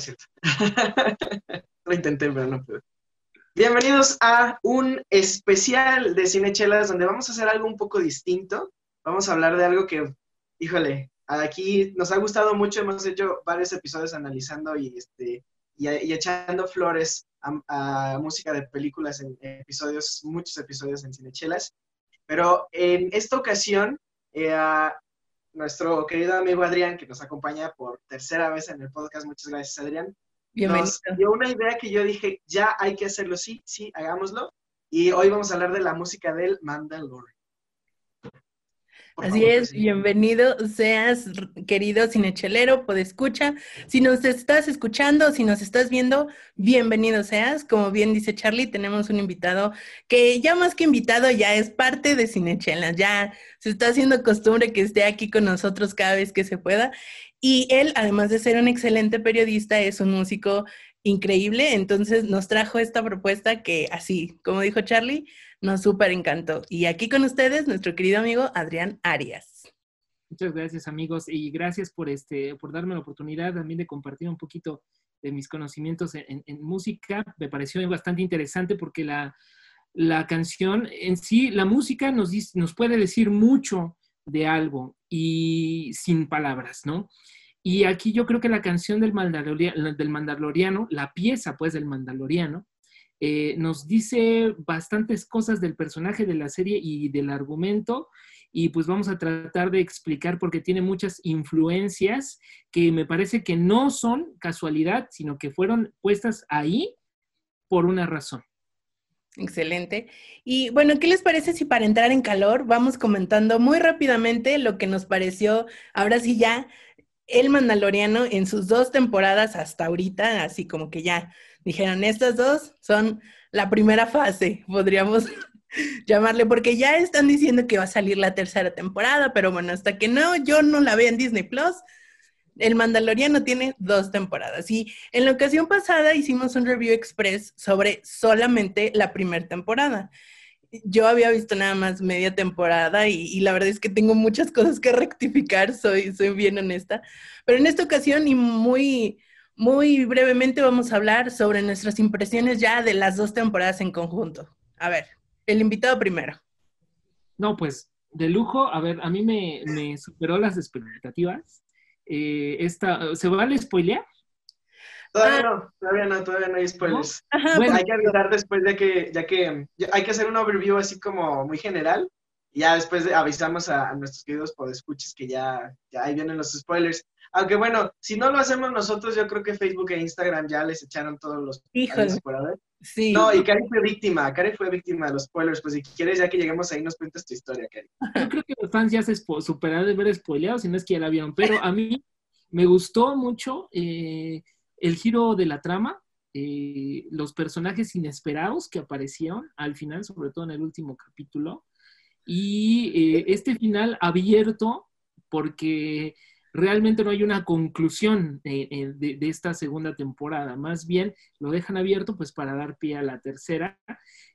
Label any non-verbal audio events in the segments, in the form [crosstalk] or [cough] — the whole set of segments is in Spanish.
Cierto. [laughs] Lo intenté, pero no pude. Bienvenidos a un especial de Cinechelas donde vamos a hacer algo un poco distinto. Vamos a hablar de algo que, híjole, aquí nos ha gustado mucho. Hemos hecho varios episodios analizando y, este, y, echando flores a, música de películas en episodios, muchos episodios en Cinechelas. Pero en esta ocasión, eh, nuestro querido amigo Adrián, que nos acompaña por tercera vez en el podcast, muchas gracias Adrián, Bienvenido. nos dio una idea que yo dije, ya hay que hacerlo, sí, sí, hagámoslo. Y hoy vamos a hablar de la música del Mandalorian. Por Así favor, es, sí. bienvenido seas, querido cinechelero, escucha. Si nos estás escuchando, si nos estás viendo, bienvenido seas. Como bien dice Charlie, tenemos un invitado que ya más que invitado, ya es parte de Cinechelas. Ya se está haciendo costumbre que esté aquí con nosotros cada vez que se pueda. Y él, además de ser un excelente periodista, es un músico increíble. Entonces nos trajo esta propuesta que así, como dijo Charlie, nos súper encantó. Y aquí con ustedes, nuestro querido amigo Adrián Arias. Muchas gracias amigos y gracias por, este, por darme la oportunidad también de compartir un poquito de mis conocimientos en, música. Me pareció bastante interesante porque la, la canción en sí, la música nos, dice- nos puede decir mucho de algo y sin palabras, ¿no? Y aquí yo creo que la canción del, Mandaloria- del Mandaloriano, la pieza pues del Mandaloriano, eh, nos dice bastantes cosas del personaje de la serie y del argumento y pues vamos a tratar de explicar porque tiene muchas influencias que me parece que no son casualidad, sino que fueron puestas ahí por una razón. Excelente. Y bueno, ¿qué les parece si para entrar en calor vamos comentando muy rápidamente lo que nos pareció, ahora sí ya, el Mandaloriano en sus dos temporadas hasta ahorita, así como que ya dijeron, estas dos son la primera fase, podríamos [laughs] llamarle, porque ya están diciendo que va a salir la tercera temporada, pero bueno, hasta que no, yo no la vea en Disney Plus, el Mandaloriano tiene dos temporadas. Y en la ocasión pasada hicimos un review express sobre solamente la primera temporada. Yo había visto nada más media temporada y, y la verdad es que tengo muchas cosas que [laughs] rectificar, soy, soy bien honesta. Pero en esta ocasión y muy, muy brevemente vamos a hablar sobre nuestras impresiones ya de las dos temporadas en conjunto. A ver, el invitado primero. No, pues de lujo, a ver, a mí me, me superó las expectativas. Eh, esta, ¿Se vale spoilear? Todavía no, todavía no, todavía no hay spoilers. Ajá, Bueno, hay que avisar después de que, ya que hay que hacer un overview así como muy general. Y ya después de- avisamos a, a nuestros queridos podescuchas que ya, ya ahí vienen los spoilers. Aunque bueno, si no lo hacemos nosotros, yo creo que Facebook e Instagram ya les echaron todos los Híjole. avisos por haber. sí. No, y Cari fue víctima, Cari fue víctima de los spoilers. Pues si quieres, ya que lleguemos ahí, nos cuentas tu historia, Cari. Yo creo que los fans ya se superaron de ver spoileado, si no es que ya la vieron, pero a mí me gustó mucho eh, el giro de la trama, eh, los personajes inesperados que aparecieron al final, sobre todo en el último capítulo, y eh, este final abierto, porque realmente no hay una conclusión eh, eh, de, esta segunda temporada, más bien lo dejan abierto pues para dar pie a la tercera,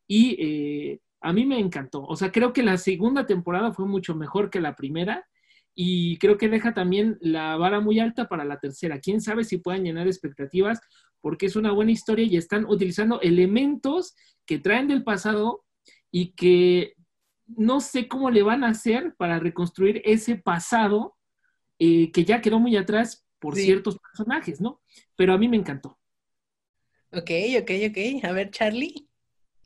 y eh, a mí me encantó. O sea, creo que la segunda temporada fue mucho mejor que la primera y creo que deja también la vara muy alta para la tercera. Quién sabe si puedan llenar expectativas porque es una buena historia y están utilizando elementos que traen del pasado y que no sé cómo le van a hacer para reconstruir ese pasado eh, que ya quedó muy atrás por Sí. ciertos personajes, ¿no? Pero a mí me encantó. Ok, ok, ok. A ver, Charlie.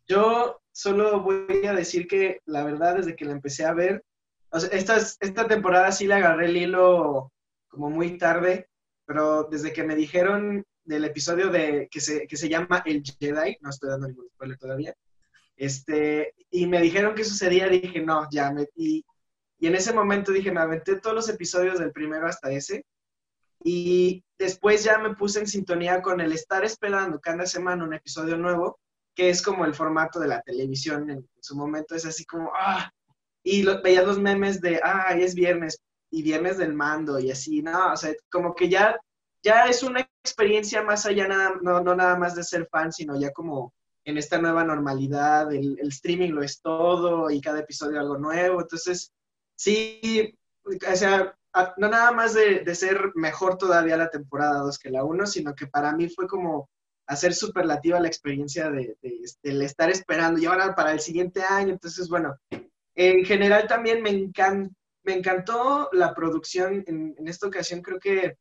Yo solo voy a decir que la verdad, desde que la empecé a ver, o sea, esta, esta temporada sí le agarré el hilo como muy tarde, pero desde que me dijeron del episodio de que se, que se llama El Jedi, no estoy dando ningún spoiler todavía, este, y me dijeron que sucedía, dije, no, ya, me, y, Y en ese momento dije, me aventé todos los episodios del primero hasta ese. Y después ya me puse en sintonía con el estar esperando cada semana un episodio nuevo, que es como el formato de la televisión en, su momento. Es así como, ah, y lo, veía los memes de, ah, es viernes, y viernes del mando, y así, no, o sea, como que ya, ya es una experiencia más allá, nada, no, no nada más de ser fan, sino ya como en esta nueva normalidad, el, el streaming lo es todo, y cada episodio algo nuevo, entonces, sí, o sea, no nada más de, de, ser mejor todavía la temporada 2 que la 1, sino que para mí fue como hacer superlativa la experiencia de, de, estar esperando y ahora para el siguiente año. Entonces, bueno, en general también me, encan, me encantó la producción. En, en, esta ocasión creo que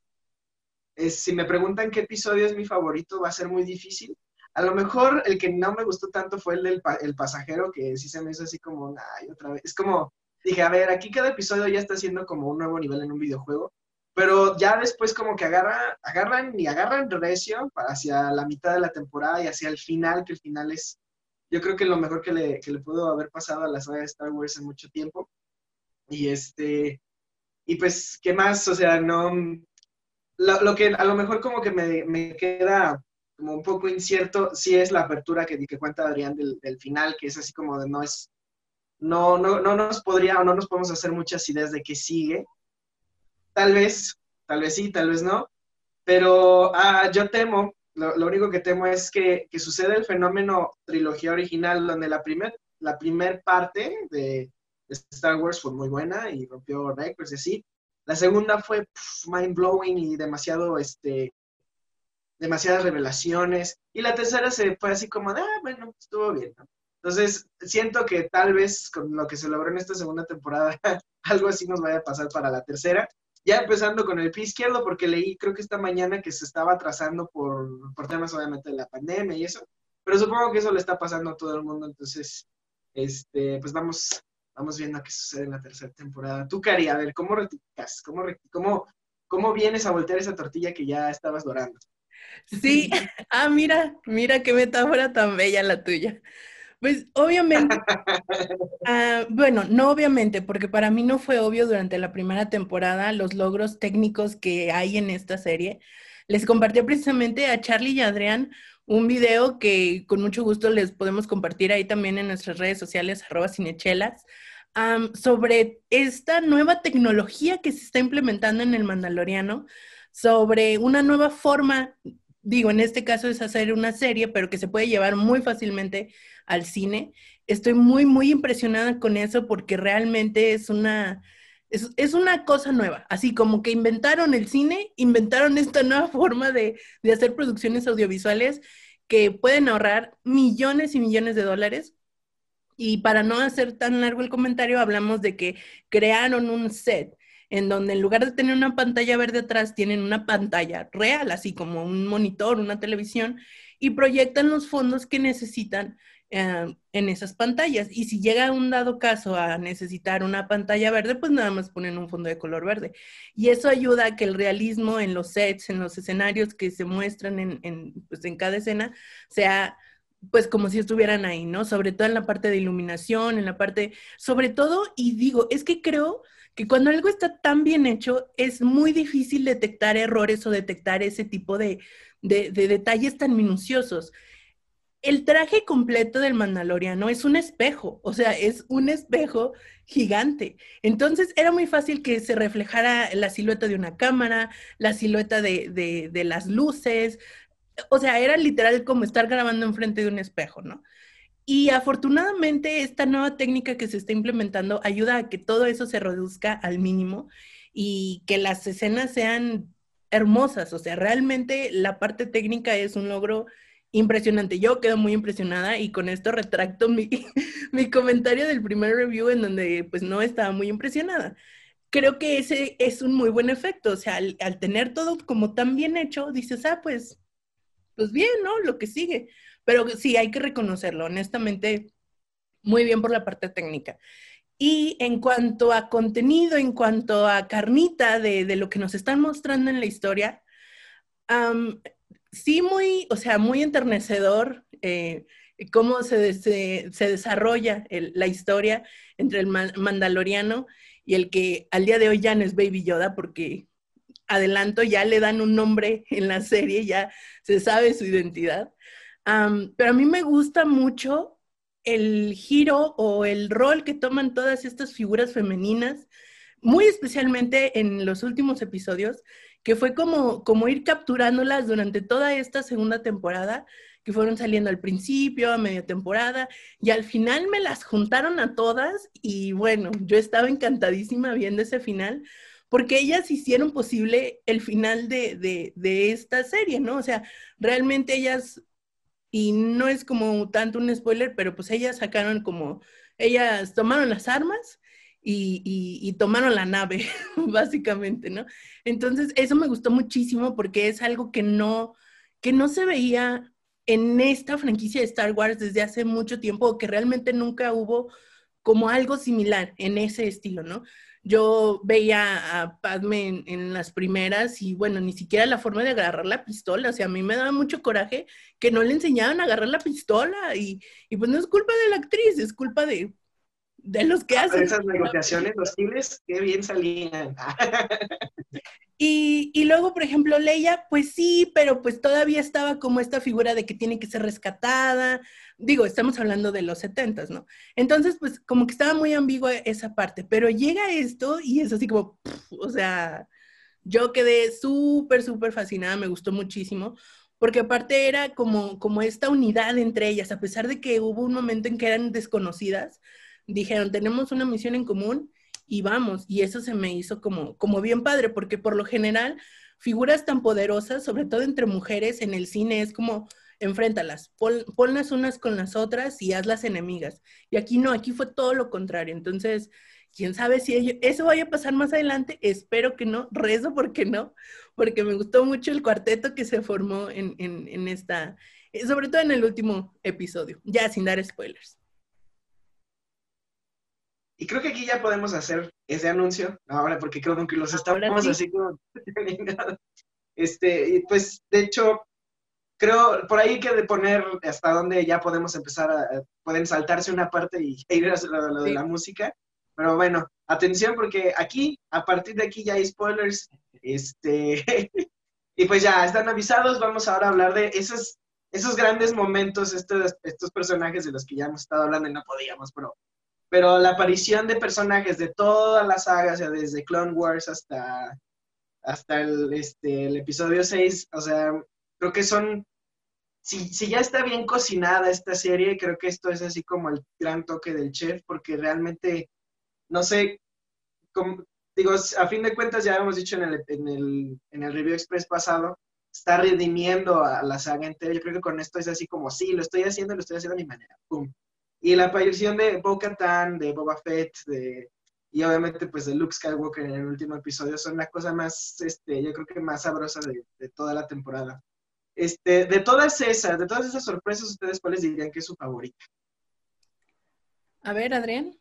es, si me preguntan qué episodio es mi favorito, va a ser muy difícil. A lo mejor el que no me gustó tanto fue el del el pasajero, que sí se me hizo así como, ay, otra vez. Es como, dije, a ver, aquí cada episodio ya está siendo como un nuevo nivel en un videojuego, pero ya después como que agarra, agarran y agarran recio hacia la mitad de la temporada y hacia el final, que el final es, yo creo que lo mejor que le, que le pudo haber pasado a la saga de Star Wars en mucho tiempo. Y este, y pues, ¿qué más? O sea, no, lo, que a lo mejor como que me, me, queda como un poco incierto, sí es la apertura que, que cuenta Adrián del final, que es así como de no es no, no, no nos podría o no nos podemos hacer muchas ideas de qué sigue. Tal vez, tal vez sí, tal vez no, pero ah, yo temo, lo, único que temo es que, que suceda el fenómeno trilogía original, donde la primera la primer parte de, de, Star Wars fue muy buena y rompió récords y así. La segunda fue mind blowing y demasiado, este, demasiadas revelaciones. Y la tercera se fue así como de, ah, bueno, estuvo bien, ¿no? Entonces, siento que tal vez con lo que se logró en esta segunda temporada, [laughs] algo así nos vaya a pasar para la tercera. Ya empezando con el pie izquierdo, porque leí, creo que esta mañana que se estaba atrasando por, por temas obviamente de la pandemia y eso, pero supongo que eso le está pasando a todo el mundo, entonces, este, pues vamos, vamos viendo qué sucede en la tercera temporada. Tú, Cari, a ver, ¿cómo rectificas? ¿Cómo, cómo, ¿Cómo vienes a voltear esa tortilla que ya estabas dorando? Sí, [laughs] ah, mira, mira qué metáfora tan bella la tuya. Pues obviamente, uh, [laughs] bueno, no obviamente, porque para mí no fue obvio durante la primera temporada los logros técnicos que hay en esta serie. Les compartí precisamente a Charlie y a Adrián un video que con mucho gusto les podemos compartir ahí también en nuestras redes sociales, arroba cinechelas, um, sobre esta nueva tecnología que se está implementando en el Mandaloriano, sobre una nueva forma, digo, en este caso es hacer una serie, pero que se puede llevar muy fácilmente al cine. Estoy muy, muy impresionada con eso porque realmente es una, es, es, una cosa nueva. Así como que inventaron el cine, inventaron esta nueva [laughs] forma de, de hacer producciones audiovisuales que pueden ahorrar millones y millones de dólares. Y para no hacer tan largo el comentario, hablamos de que crearon un set en donde en lugar de tener una pantalla verde atrás, tienen una pantalla real, así como un monitor, una televisión, y proyectan los fondos que necesitan eh, en esas pantallas. Y si llega un dado caso a necesitar una pantalla verde, pues nada más ponen un fondo de color verde. Y eso ayuda a que el realismo en los sets, en los escenarios que se muestran en, pues en cada escena, sea pues como si estuvieran ahí, ¿no? Sobre todo en la parte de iluminación, en la parte, sobre todo, y digo, es que creo que cuando algo está tan bien hecho, es muy difícil detectar errores o detectar ese tipo de, de detalles tan minuciosos el traje completo del Mandaloriano es un espejo, o sea, es un espejo gigante. Entonces era muy fácil que se reflejara la silueta de una cámara, la silueta de, de, las luces, o sea, era literal como estar grabando enfrente de un espejo, ¿no? Y afortunadamente esta nueva técnica que se está implementando ayuda a que todo eso se reduzca al mínimo y que las escenas sean hermosas, o sea, realmente la parte técnica es un logro impresionante. Yo quedo muy impresionada y con esto retracto mi, [laughs] mi comentario del primer review en donde pues no estaba muy impresionada. Creo que ese es un muy buen efecto, o sea, al, al, tener todo como tan bien hecho, dices, ah, pues, pues bien, ¿no? Lo que sigue. Pero sí, hay que reconocerlo, honestamente, muy bien por la parte técnica. Y en cuanto a contenido, en cuanto a carnita de, de lo que nos están mostrando en la historia, um, sí muy, o sea, muy enternecedor eh, cómo se, se, desarrolla la historia entre el mandaloriano y el que al día de hoy ya no es Baby Yoda porque adelanto, ya le dan un nombre en la serie, ya se sabe su identidad. pero a mí me gusta mucho el giro o el rol que toman todas estas figuras femeninas, muy especialmente en los últimos episodios, que fue como, como ir capturándolas durante toda esta segunda temporada, que fueron saliendo al principio, a media temporada, y al final me las juntaron a todas y bueno, yo estaba encantadísima viendo ese final, porque ellas hicieron posible el final de, de, esta serie, ¿no? O sea, realmente ellas, y no es como tanto un spoiler, pero pues ellas sacaron como, ellas tomaron las armas y, y, tomaron la nave, [laughs] básicamente, ¿no? Entonces, eso me gustó muchísimo porque es algo que no, que no se veía en esta franquicia de Star Wars desde hace mucho tiempo, que realmente nunca hubo como algo similar en ese estilo, ¿no? yo veía a Padme en, las primeras y bueno, ni siquiera la forma de agarrar la pistola, o sea, a mí me daba mucho coraje que no le enseñaban a agarrar la pistola y, pues no es culpa de la actriz, es culpa de, de los que ah, hacen. Esas negociaciones hostiles, qué bien salían. [laughs] Y, y, luego, por ejemplo, Leia, pues sí, pero pues todavía estaba como esta figura de que tiene que ser rescatada. Digo, estamos hablando de los setentas, ¿no? Entonces, pues como que estaba muy ambigua esa parte, pero llega esto y es así como, o sea, yo quedé súper, súper fascinada, me gustó muchísimo, porque aparte era como, como esta unidad entre ellas, a pesar de que hubo un momento en que eran desconocidas, dijeron, tenemos una misión en común y vamos, y eso se me hizo como, como bien padre, porque por lo general figuras tan poderosas, sobre todo entre mujeres en el cine, es como, enfréntalas, ponlas unas con las otras y hazlas enemigas. Y aquí no, aquí fue todo lo contrario. Entonces, quién sabe si eso vaya a pasar más adelante, espero que no, rezo porque no, porque me gustó mucho el cuarteto que se formó en, en esta, sobre todo en el último episodio, ya sin dar spoilers. Y creo que aquí ya podemos hacer ese anuncio, ahora porque creo que los estamos así como... [laughs] este, pues de hecho, creo por ahí que de poner hasta donde ya podemos empezar a, pueden saltarse una parte y [laughs] ir a lo, de la música. Pero bueno, atención porque aquí, a partir de aquí ya hay spoilers. Este, [laughs] y pues ya están avisados, vamos ahora a hablar de esos, esos grandes momentos, estos, estos personajes de los que ya hemos estado hablando y no podíamos, pero pero la aparición de personajes de todas las sagas, o sea, desde Clone Wars hasta, hasta el, este, el episodio 6, o sea, creo que son, si, si ya está bien cocinada esta serie, creo que esto es así como el gran toque del chef, porque realmente, no sé, digo, a fin de cuentas ya hemos dicho en el, en el, en el Review Express pasado, está redimiendo a la saga entera. Yo creo que con esto es así como, sí, lo estoy haciendo, lo estoy haciendo a mi manera. ¡Pum! Y la aparición de Bo-Katan, de Boba Fett, de, y obviamente pues de Luke Skywalker en el último episodio son la cosa más, este, yo creo que más sabrosa de, toda la temporada. Este, de todas esas, de todas esas sorpresas, ¿ustedes cuáles dirían que es su favorita? A ver, Adrián.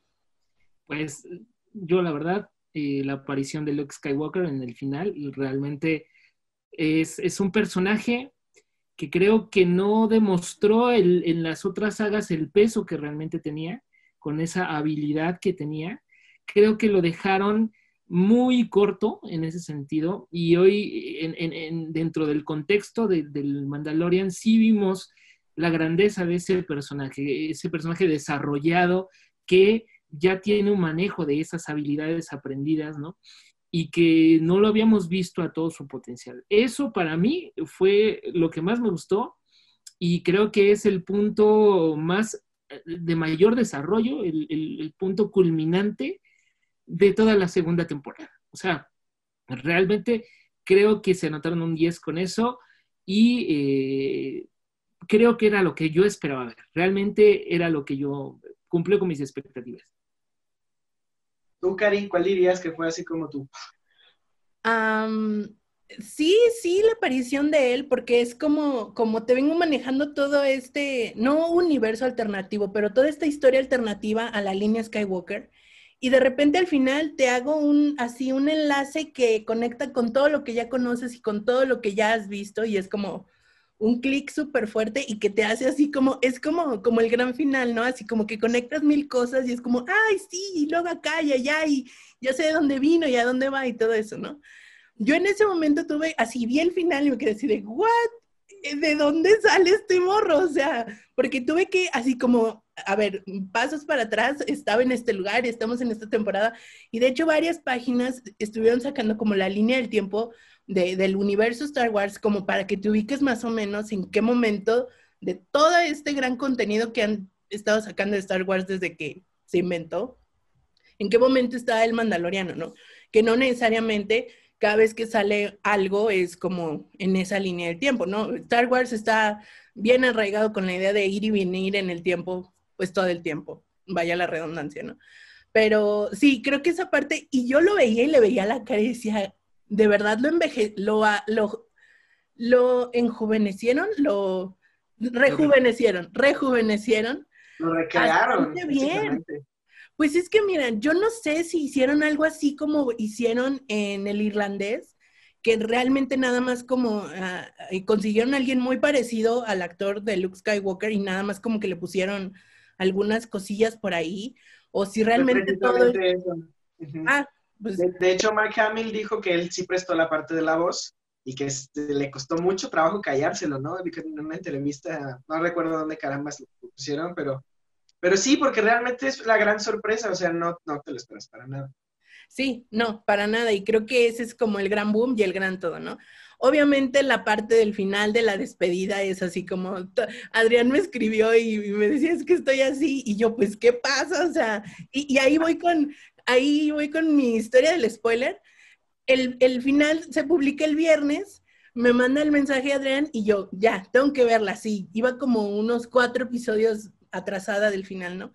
Pues yo la verdad, eh, la aparición de Luke Skywalker en el final realmente es, es un personaje que creo que no demostró en las otras sagas el peso que realmente tenía, con esa habilidad que tenía. Creo que lo dejaron muy corto en ese sentido y hoy en, dentro del contexto del Mandalorian sí vimos la grandeza de ese personaje, ese personaje desarrollado que ya tiene un manejo de esas habilidades aprendidas, ¿no? Y que no lo habíamos visto a todo su potencial. Eso para mí fue lo que más me gustó y creo que es el punto más eh, de mayor desarrollo, el, punto culminante de toda la segunda temporada. O sea, realmente creo que se anotaron un 10 con eso y eh, creo que era lo que yo esperaba ver. Realmente era lo que yo cumplió con mis expectativas. Tú, Cari, ¿cuál dirías que fue así como tú? sí, sí, la aparición de él, porque es como, como te vengo manejando todo este, no universo alternativo, pero toda esta historia alternativa a la línea Skywalker. Y de repente al final te hago un, así, un enlace que conecta con todo lo que ya conoces y con todo lo que ya has visto. Y es como, un clic súper fuerte y que te hace así como, es como, como el gran final, ¿no? Así como que conectas mil cosas y es como, ay, sí, y luego acá y allá y ya sé de dónde vino y a dónde va y todo eso, ¿no? Yo en ese momento tuve, así vi el final y me quedé así de, ¿what? ¿De dónde sale este morro? O sea, porque tuve que, así como, a ver, pasos para atrás, estaba en este lugar estamos en esta temporada. Y de hecho varias páginas estuvieron sacando como la línea del tiempo del universo Star Wars, como para que te ubiques más o menos en qué momento de todo este gran contenido que han estado sacando de Star Wars desde que se inventó, en qué momento está el Mandaloriano, ¿no? Que no necesariamente cada vez que sale algo es como en esa línea del tiempo, ¿no? Star Wars está bien arraigado con la idea de ir y venir en el tiempo, pues todo el tiempo, vaya la redundancia, ¿no? Pero sí, creo que esa parte, y yo lo veía y le veía la cara y decía, de verdad lo enveje, lo, lo, lo enjuvenecieron, lo rejuvenecieron, rejuvenecieron. Lo recrearon. bien. Pues es que, miren, yo no sé si hicieron algo así como hicieron en el irlandés, que realmente nada más como ah, consiguieron a alguien muy parecido al actor de Luke Skywalker y nada más como que le pusieron algunas cosillas por ahí, o si realmente todo... Ah, pues... de, hecho, Mark Hamill dijo que él sí prestó la parte de la voz y que este, le costó mucho trabajo callárselo, ¿no? En una entrevista, no recuerdo dónde caramba lo pusieron, pero pero sí, porque realmente es la gran sorpresa, o sea, no, no te lo esperas para nada. Sí, no, para nada. Y creo que ese es como el gran boom y el gran todo, ¿no? Obviamente la parte del final de la despedida es así como, Adrián me escribió y me decía, es que estoy así, y yo, pues, ¿qué pasa? O sea, y, ahí voy con, ahí voy con mi historia del spoiler. El, el final se publica el viernes, me manda el mensaje Adrián y yo, ya, tengo que verla, sí. Iba como unos cuatro episodios atrasada del final, ¿no?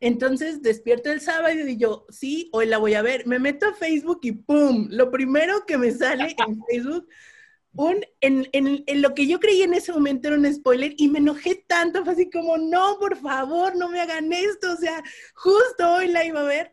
Entonces despierto el sábado y yo, sí, hoy la voy a ver. Me meto a Facebook y ¡pum! Lo primero que me sale en [laughs] Facebook, un, en, en, en, lo que yo creí en ese momento era un spoiler y me enojé tanto, fue así como, no, por favor, no me hagan esto, o sea, justo hoy la iba a ver.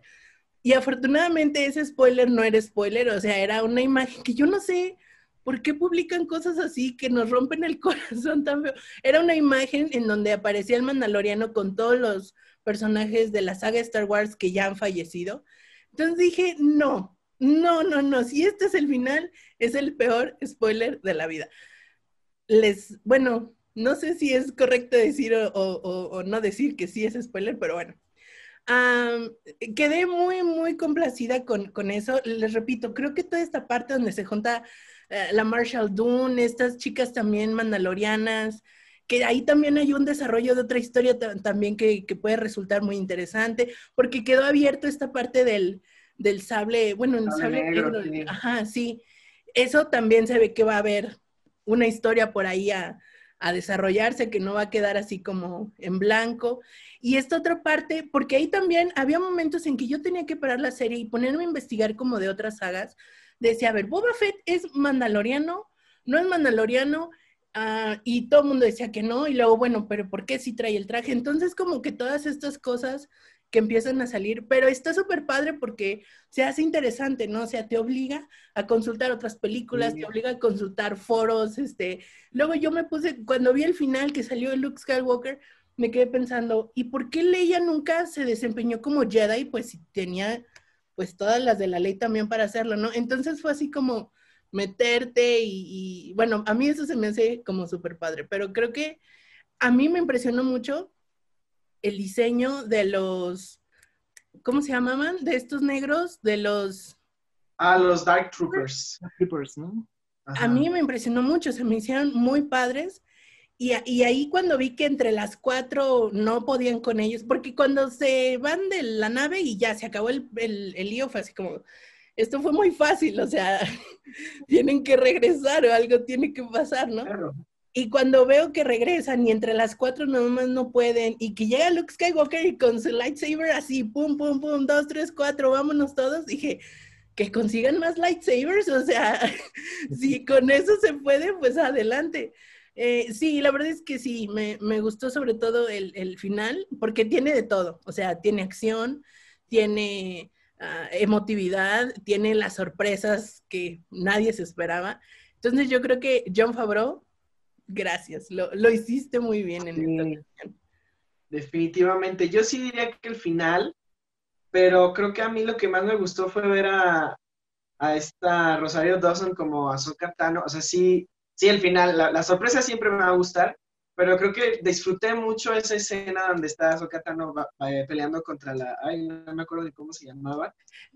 Y afortunadamente ese spoiler no era spoiler, o sea, era una imagen que yo no sé, ¿por qué publican cosas así que nos rompen el [laughs] corazón tan feo? Era una imagen en donde aparecía el Mandaloriano con todos los personajes de la saga Star Wars que ya han fallecido. Entonces dije, no, no, no, no, si este es el final, es el peor spoiler de la vida. Les, bueno, no sé si es correcto decir o, no decir que sí es spoiler, pero bueno. Quedé muy, muy complacida con, con eso. Les repito, creo que toda esta parte donde se junta eh, la Marshall Dune, estas chicas también mandalorianas, que ahí también hay un desarrollo de otra historia también que, puede resultar muy interesante, porque quedó abierto esta parte del, del sable, bueno, el sable, negro, ajá, sí. Eso también se ve que va a haber una historia por ahí a, a desarrollarse, que no va a quedar así como en blanco. Y esta otra parte, porque ahí también había momentos en que yo tenía que parar la serie y ponerme a investigar como de otras sagas, decía, a ver, Boba Fett es mandaloriano, no es mandaloriano, ah, y todo el mundo decía que no, y luego, bueno, pero ¿por qué si trae el traje? Entonces, como que todas estas cosas que empiezan a salir, pero está súper padre porque se hace interesante, ¿no? O sea, te obliga a consultar otras películas, te obliga a consultar foros, este, luego yo me puse, cuando vi el final que salió Luke Skywalker, me quedé pensando, ¿y por qué Leia nunca se desempeñó como Jedi? Pues si tenía pues todas las de la ley también para hacerlo, ¿no? Entonces fue así como meterte y, bueno, a mí eso se me hace como súper padre, pero creo que a mí me impresionó mucho el diseño de los, ¿cómo se llamaban? De estos negros, de los... Ah, los Dark Troopers. Troopers, ¿no? A mí me impresionó mucho, se me hicieron muy padres y, ahí cuando vi que entre las cuatro no podían con ellos, porque cuando se van de la nave y ya se acabó el, el, lío, fue así como, esto fue muy fácil, o sea, [laughs] tienen que regresar o algo tiene que pasar, ¿no? Y cuando veo que regresan y entre las cuatro nomás no pueden, y que llega Luke Skywalker y con su lightsaber así, pum, pum, pum, dos, tres, cuatro, vámonos todos, dije, que consigan más lightsabers, o sea, [laughs] si con eso se puede, pues adelante. Eh, sí, la verdad es que sí, me, gustó sobre todo el, final, porque tiene de todo, o sea, tiene acción, tiene ah, emotividad, tiene las sorpresas que nadie se esperaba. Entonces yo creo que John Favreau gracias, lo, lo hiciste muy bien en esta Sí. ocasión. Definitivamente. Yo sí diría que el final, pero creo que a mí lo que más me gustó fue ver a, a esta Rosario Dawson como Ahsoka Tano. O sea, sí, sí, el final, la, la sorpresa siempre me va a gustar, pero creo que disfruté mucho esa escena donde está Ahsoka Tano va- peleando contra la, ay, no me acuerdo de cómo se llamaba.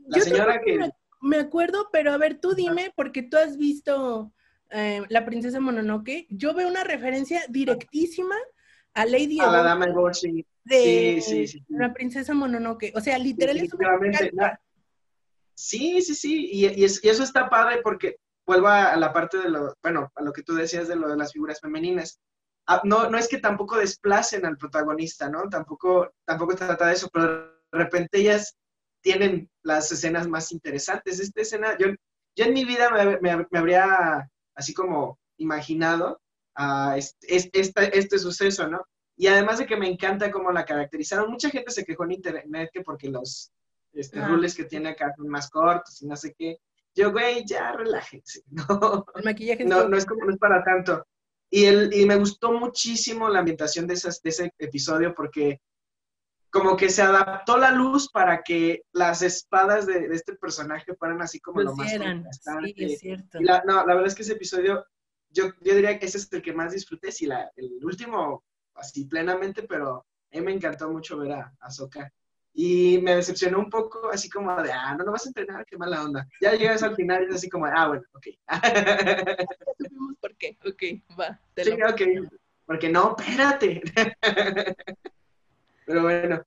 La Yo señora que, me, acuerdo, pero a ver, tú dime, porque tú has visto eh, La Princesa Mononoke, yo veo una referencia directísima a Lady a la dama de de Sí, sí, sí. La Princesa Mononoke. O sea, literal es una Sí, sí, sí, y, y es- y eso está padre porque vuelvo a, la parte de lo, bueno, a lo que tú decías de lo de las figuras femeninas. Ah, no, no es que tampoco desplacen al protagonista, ¿no? Tampoco, tampoco trata de eso, pero de repente ellas tienen las escenas más interesantes. Esta escena, yo, yo en mi vida me, me- me habría así como imaginado a este, este, este- este suceso, ¿no? Y además de que me encanta cómo la caracterizaron, mucha gente se quejó en internet que porque los este, Ah. rules que tiene acá son más cortos y no sé qué. Yo, güey, ya relájense, [laughs] ¿no? El maquillaje No, todo- no es como, no es para tanto. Y, el, y me gustó muchísimo la ambientación de, esas, de ese episodio porque como que se adaptó la luz para que las espadas de, de este personaje fueran así como lo más. Sí, es cierto. Y la, no, la verdad es que ese episodio, yo, yo diría que ese es el que más disfruté, sí, la, el último así plenamente, pero a mí me encantó mucho ver a, a Sokka. Y me decepcionó un poco, así como de, ah, no, no vas a entrenar, qué mala onda. Ya llegas al final y es así como, ah, bueno, ok. [laughs] Por qué. Ok, va. te sí, lo- ok. Porque no, espérate. [laughs] Pero bueno.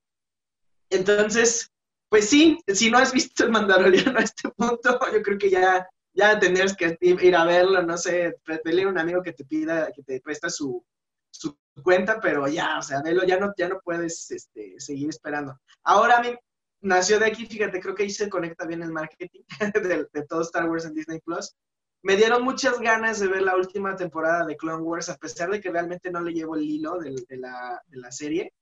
Entonces, pues sí, si no has visto el Mandaloriano a este punto, [laughs] yo creo que ya, ya tendrías que ir a verlo, no sé, pedirle un amigo que te pida, que te presta su, su cuenta, pero ya, o sea, velo, ya no, ya no puedes este, seguir esperando. Ahora a mí nació de aquí, fíjate, creo que ahí se conecta bien el marketing [laughs] de, todo Star Wars en Disney Plus. Me dieron muchas ganas de ver la última temporada de Clone Wars, a pesar de que realmente no le llevo el hilo de la, de la serie.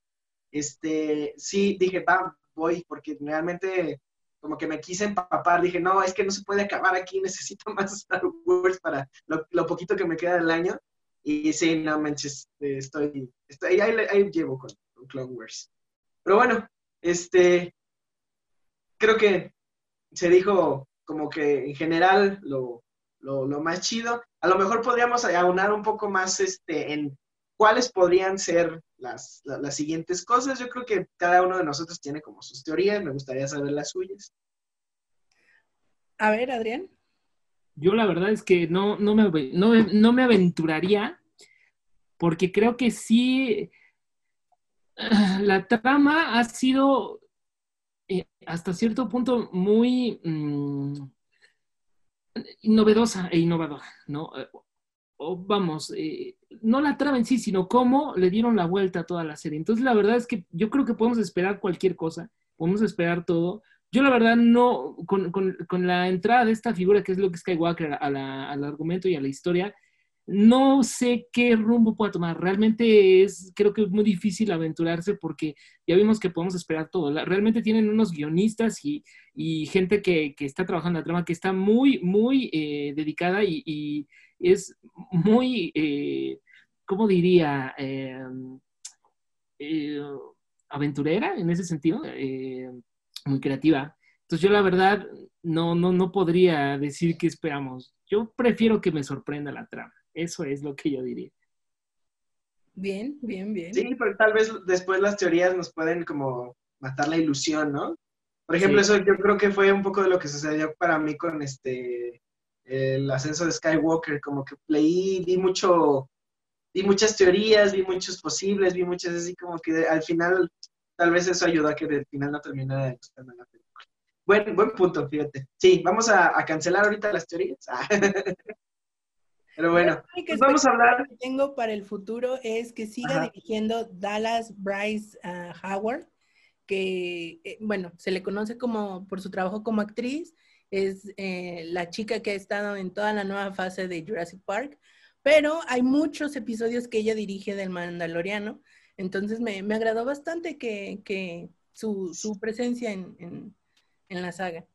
Este, sí, dije, va, voy, porque realmente como que me quise empapar, dije, no, es que no se puede acabar aquí, [laughs] necesito más Star Wars para lo, lo poquito que me queda del año. Y sí, no manches, estoy, estoy ahí, ahí llevo con, con Clone Wars. Pero bueno, este, creo que se dijo como que en general lo, lo, lo más chido. A lo mejor podríamos aunar un poco más este, en cuáles podrían ser las, la- las siguientes cosas. Yo creo que cada uno de nosotros tiene como sus teorías, me gustaría saber las suyas. A ver, Adrián. Yo la verdad es que no, no, me, no, me- no me aventuraría porque creo que sí [sighs] la trama ha sido eh, hasta cierto punto muy mm, novedosa e innovadora, ¿no? O vamos, eh, no la trama en sí, sino cómo le dieron la vuelta a toda la serie. Entonces la verdad es que yo creo que podemos esperar cualquier cosa, podemos esperar todo. Yo la verdad no, con, con- con la entrada de esta figura que es Luke Skywalker a la- al argumento y a la historia, no sé qué rumbo pueda tomar. Realmente es, creo que es muy difícil aventurarse porque ya vimos que podemos esperar todo. Realmente tienen unos guionistas y, y gente que, que está trabajando la trama que está muy, muy eh, dedicada y, y es muy, eh, ¿cómo diría? Eh, eh, aventurera en ese sentido, eh, muy creativa. Entonces yo la verdad no, no, no podría decir qué esperamos. Yo prefiero que me sorprenda la trama. Eso es lo que yo diría. Bien, bien, bien. Sí, pero tal vez después las teorías nos pueden como matar la ilusión, ¿no? Por ejemplo, Sí. eso yo creo que fue un poco de lo que sucedió para mí con este el ascenso de Skywalker, como que leí, vi mucho, vi muchas teorías, vi muchos posibles, vi muchas así como que al final tal vez eso ayudó a que del final no terminara de gustarme la película. Buen, buen punto, fíjate. Sí, vamos a, a cancelar ahorita las teorías. [laughs] Pero bueno, pues vamos a hablar. que tengo para el futuro es que siga Ajá. dirigiendo Dallas Bryce ah, Howard, que, eh, bueno, se le conoce como por su trabajo como actriz, es eh, la chica que ha estado en toda la nueva fase de Jurassic Park, pero hay muchos episodios que ella dirige del Mandaloriano, entonces me, me agradó bastante que, que su, su presencia en, en- la saga.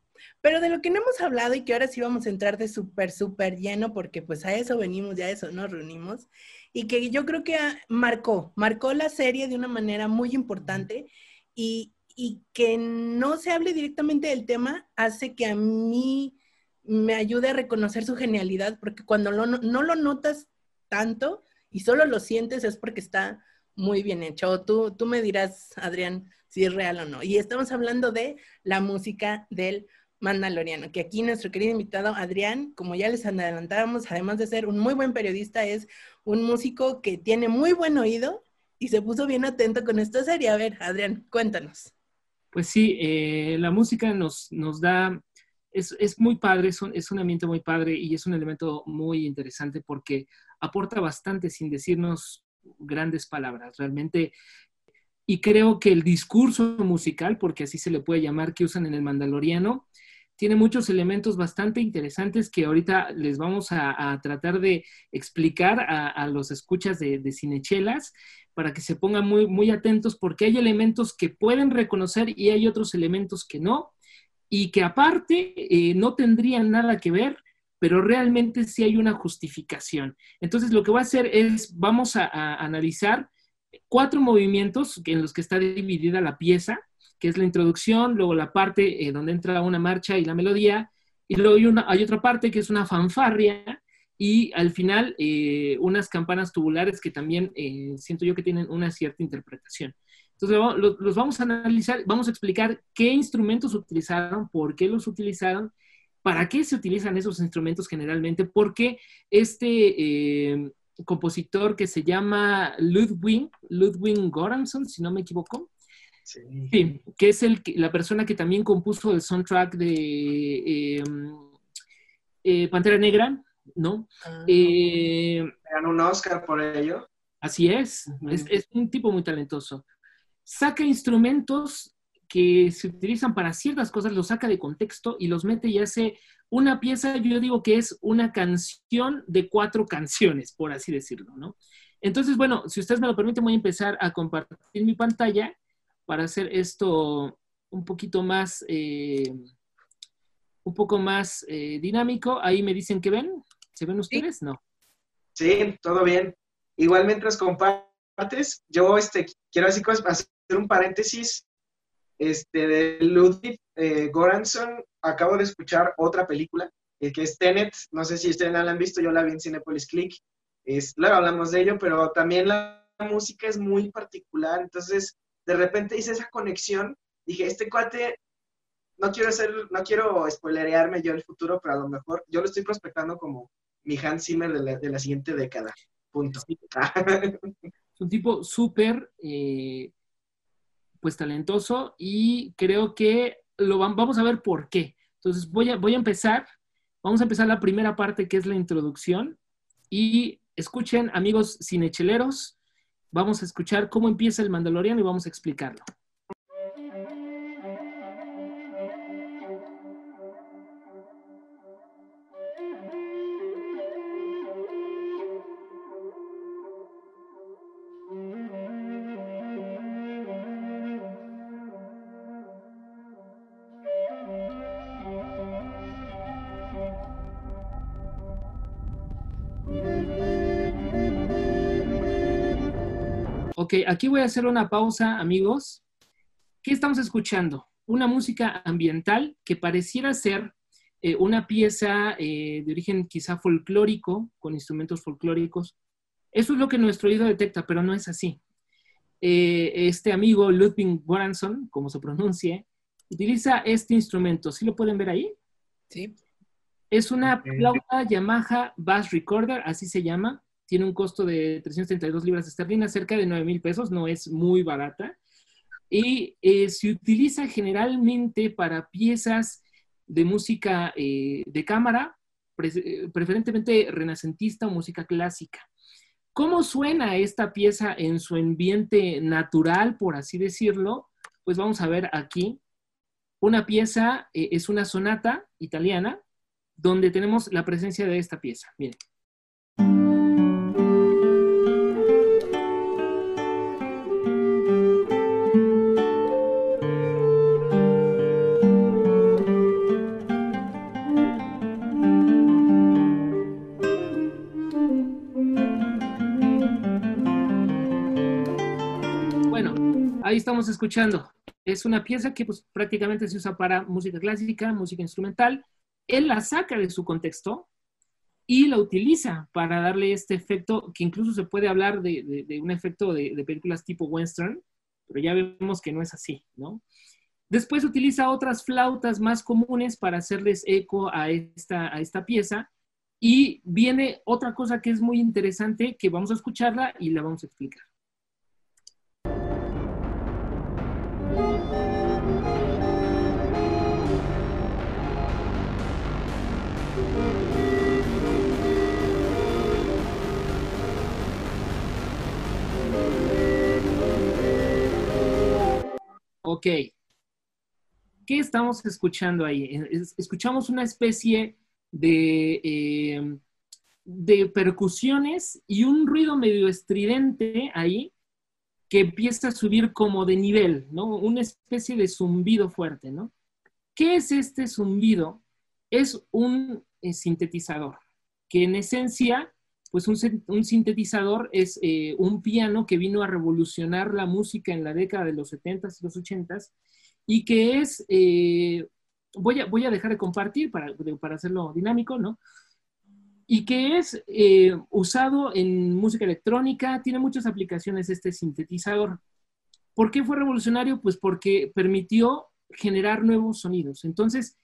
Pero de lo que no hemos hablado y que ahora sí vamos a entrar de súper, súper lleno, porque pues a eso venimos, ya a eso nos reunimos, y que yo creo que marcó, marcó la serie de una manera muy importante y, y que no se hable directamente del tema hace que a mí me ayude a reconocer su genialidad, porque cuando no, no lo notas tanto y solo lo sientes es porque está muy bien hecho. Tú, tú me dirás, Adrián, si es real o no. Y estamos hablando de la música del Mandaloriano, que aquí nuestro querido invitado Adrián, como ya les adelantábamos, además de ser un muy buen periodista, es un músico que tiene muy buen oído y se puso bien atento con esta serie. A ver, Adrián, cuéntanos. Pues sí, eh, la música nos, nos da, es, es muy padre, es un, es un ambiente muy padre y es un elemento muy interesante porque aporta bastante sin decirnos grandes palabras. Realmente y creo que el discurso musical, porque así se le puede llamar, que usan en el Mandaloriano, tiene muchos elementos bastante interesantes que ahorita les vamos a, tratar de explicar a, los escuchas de, Cinechelas para que se pongan muy, muy atentos porque hay elementos que pueden reconocer y hay otros elementos que no y que aparte eh, no tendrían nada que ver, pero realmente sí hay una justificación. Entonces lo que voy a hacer es, vamos a, analizar cuatro movimientos en los que está dividida la pieza que es la introducción, luego la parte eh, donde entra una marcha y la melodía, y luego hay, hay otra parte que es una fanfarria, y al final eh, unas campanas tubulares que también eh, siento yo que tienen una cierta interpretación. Entonces los, vamos a analizar, vamos a explicar qué instrumentos utilizaron, por qué los utilizaron, para qué se utilizan esos instrumentos generalmente, porque este compositor que se llama Ludwig, Ludwig Goranson, si no me equivoco, Sí. que es el, la persona que también compuso el soundtrack de em, eh, Pantera Negra, ¿no? Ah, eh, ganó un Oscar por ello. Así es, es, un tipo muy talentoso. Saca instrumentos que se utilizan para ciertas cosas, los saca de contexto y los mete y hace una pieza, yo digo que es una canción de cuatro [laughs] canciones, por así decirlo, ¿no? Entonces, bueno, si ustedes me lo permiten, voy a empezar a compartir mi pantalla para hacer esto un poquito más, eh, un poco más eh, dinámico. Ahí me dicen que ven. ¿Se ven ustedes? No. Sí, todo bien. Igual mientras compartes, yo este, quiero así hacer un paréntesis este, de Ludwig eh, Goranson. Acabo de escuchar otra película, que es Tenet. No sé si ustedes la han visto, yo la vi en Cinepolis Click. Es, luego hablamos de ello, pero también la música es muy particular. Entonces, de repente hice esa conexión, dije, este cuate, no quiero hacer, no quiero spoilerearme yo el futuro, pero a lo mejor yo lo estoy prospectando como mi Hans Zimmer de la, siguiente década. Punto. es un tipo súper, eh, pues talentoso y creo que lo vamos a ver por qué. Entonces voy a, voy a empezar, vamos a empezar la primera parte que es la introducción y escuchen amigos cinecheleros, Vamos a escuchar cómo empieza el Mandaloriano y vamos a explicarlo. Ok, aquí voy a hacer una pausa, amigos. ¿Qué estamos escuchando? Una música ambiental que pareciera ser eh, una pieza eh, de origen quizá folclórico, con instrumentos folclóricos. Eso es lo que nuestro oído detecta, pero no es así. Eh, este amigo Ludwig Goranson, como se pronuncie, utiliza este instrumento. ¿Sí lo pueden ver ahí? Sí. Es una flauta Yamaha Bass Recorder, así se llama tiene un costo de 332 libras esterlinas, cerca de 9 mil pesos, no es muy barata. Y eh, se utiliza generalmente para piezas de música eh, de cámara, eh, preferentemente renacentista o música clásica. ¿Cómo suena esta pieza en su ambiente natural, por así decirlo? Pues vamos a ver aquí. Una pieza es una sonata italiana donde tenemos la presencia de esta pieza. Miren. Estamos escuchando. Es una pieza que pues, prácticamente se usa para música clásica, música instrumental. Él la saca de su contexto y la utiliza para darle este efecto, que incluso se puede hablar de, un efecto de, de, películas tipo western, pero ya vemos que no es así, ¿no? Después utiliza otras flautas más comunes para hacerles eco a esta, a esta pieza. Y viene otra cosa que es muy interesante, que vamos a escucharla y la vamos a explicar. Ok. ¿Qué estamos escuchando ahí? Escuchamos una especie de, eh, de percusiones y un ruido medio estridente ahí que empieza a subir como de nivel, ¿no? Una especie de zumbido fuerte, ¿no? ¿Qué es este zumbido? Es un eh, sintetizador, que en esencia pues un, sintetizador es eh, un piano que vino a revolucionar la música en la década de los 70s y los 80s y que es, eh, voy, a, voy a dejar de compartir para, para hacerlo dinámico, ¿no? Y que es eh, usado en música electrónica, tiene muchas aplicaciones este sintetizador. ¿Por qué fue revolucionario? Pues porque permitió generar nuevos sonidos. Entonces,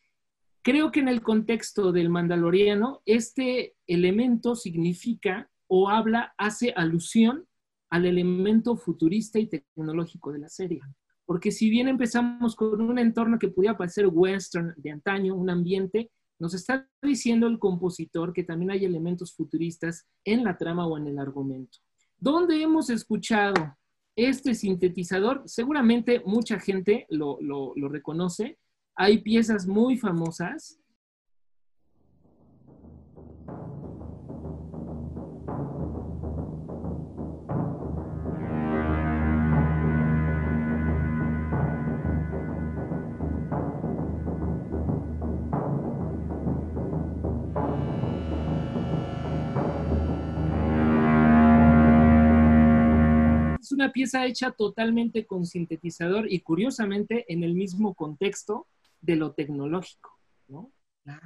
Creo que en el contexto del mandaloriano, este elemento significa o habla, hace alusión al elemento futurista y tecnológico de la serie. Porque si bien empezamos con un entorno que podía parecer western de antaño, un ambiente, nos está diciendo el compositor que también hay elementos futuristas en la trama o en el argumento. ¿Dónde hemos escuchado este sintetizador? Seguramente mucha gente lo, lo, lo reconoce, hay piezas muy famosas. Una pieza hecha totalmente con sintetizador y curiosamente en el mismo contexto de lo tecnológico, ¿no?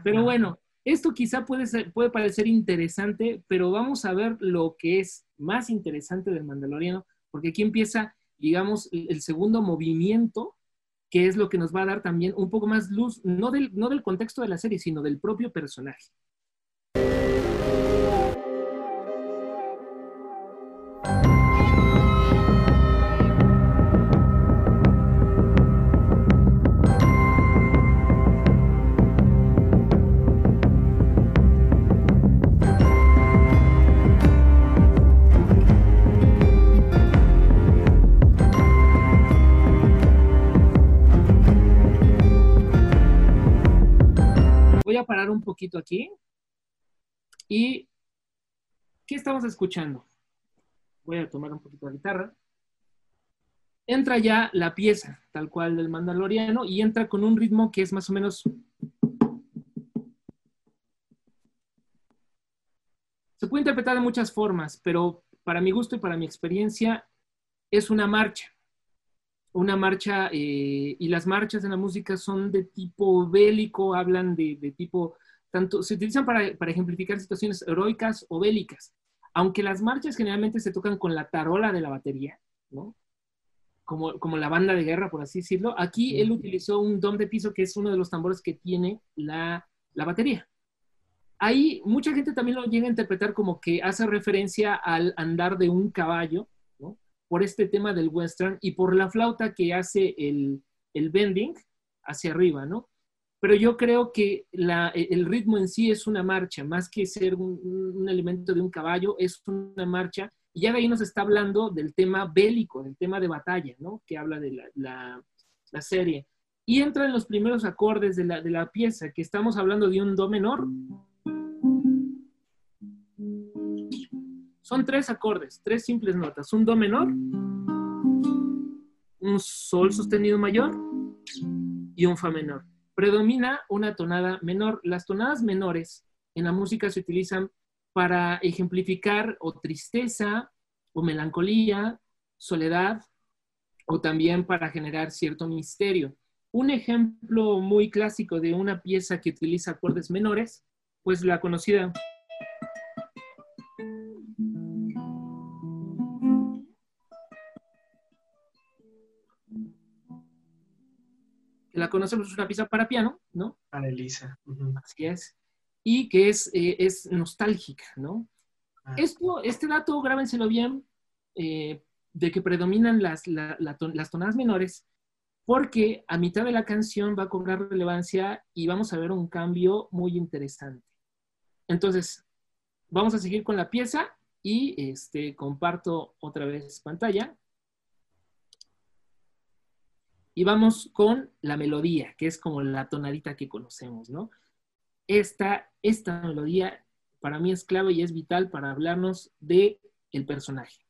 Pero bueno, esto quizá puede, ser, puede parecer interesante, pero vamos a ver lo que es más interesante del Mandaloriano, porque aquí empieza, digamos, el segundo movimiento, que es lo que nos va a dar también un poco más luz, no del, no del contexto de la serie, sino del propio personaje. Poquito aquí. ¿Y qué estamos escuchando? Voy a tomar un poquito de guitarra. Entra ya la pieza, tal cual del Mandaloriano, y entra con un ritmo que es más o menos... Se puede interpretar de muchas formas, pero para mi gusto y para mi experiencia es una marcha una marcha, eh, y las marchas en la música son de tipo bélico, hablan de, tipo, tanto, se utilizan para, ejemplificar situaciones heroicas o bélicas, aunque las marchas generalmente se tocan con la tarola de la batería, ¿no? Como, como la banda de guerra, por así decirlo. Aquí él utilizó un dom de piso, que es uno de los tambores que tiene la, la batería. Ahí mucha gente también lo llega a interpretar como que hace referencia al andar de un caballo, por este tema del western y por la flauta que hace el, el bending hacia arriba, ¿no? Pero yo creo que la, el ritmo en sí es una marcha, más que ser un, elemento de un caballo, es una marcha. Y ya de ahí nos está hablando del tema bélico, del tema de batalla, ¿no? Que habla de la, la, la serie. Y entra en los primeros acordes de la, de la pieza, que estamos hablando de un do menor, Son tres acordes, tres simples notas. Un do menor, un sol sostenido mayor y un fa menor. Predomina una tonada menor. Las tonadas menores en la música se utilizan para ejemplificar o tristeza o melancolía, soledad, o también para generar cierto misterio. Un ejemplo muy clásico de una pieza que utiliza acordes menores, pues la conocida la conocemos, es una pieza para piano, ¿no? Para Elisa. Así es. Y que es, eh, es nostálgica, ¿no? Ah. Esto, este dato, grábenselo bien, eh, de que predominan las, las tonadas menores, porque a mitad de la canción va a cobrar relevancia y vamos a ver un cambio muy interesante. Entonces, vamos a seguir con la pieza y este, comparto otra vez pantalla. Y vamos con la melodía, que es como la tonadita que conocemos, ¿no? Esta, esta melodía para mí es clave y es vital para hablarnos de el personaje.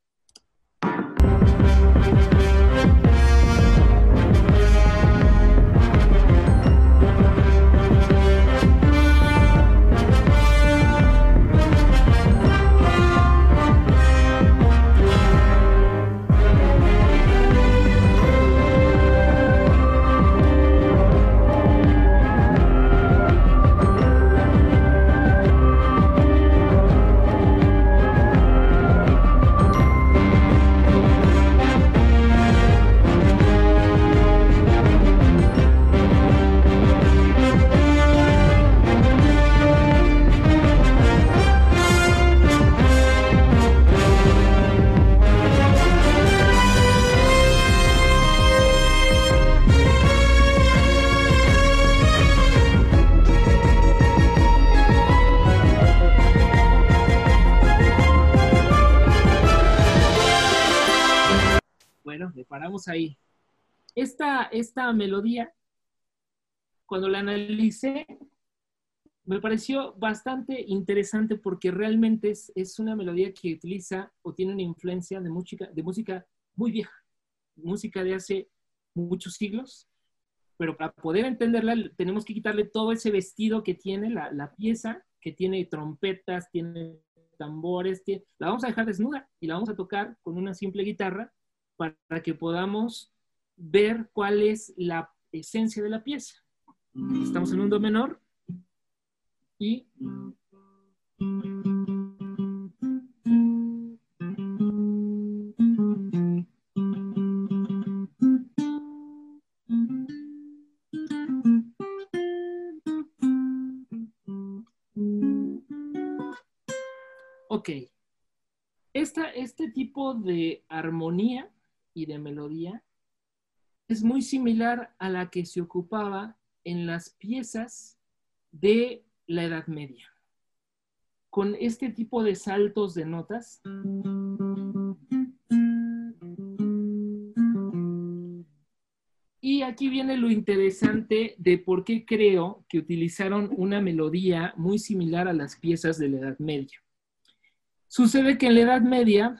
Ahí. Esta, esta melodía, cuando la analicé, me pareció bastante interesante porque realmente es, es, una melodía que utiliza o tiene una influencia de música, de música muy vieja, música de hace muchos siglos, pero para poder entenderla tenemos que quitarle todo ese vestido que tiene la, la pieza, que tiene trompetas, tiene tambores, la vamos a dejar desnuda y la vamos a tocar con una simple guitarra para que podamos ver cuál es la esencia de la pieza. Estamos en un do menor y. Esta, este tipo de armonía y de melodía es muy similar a la que se ocupaba en las piezas de la Edad Media. Con este tipo de saltos de notas. Y aquí viene lo interesante de por qué creo que utilizaron una melodía muy similar a las piezas de la Edad Media. Sucede que en la Edad Media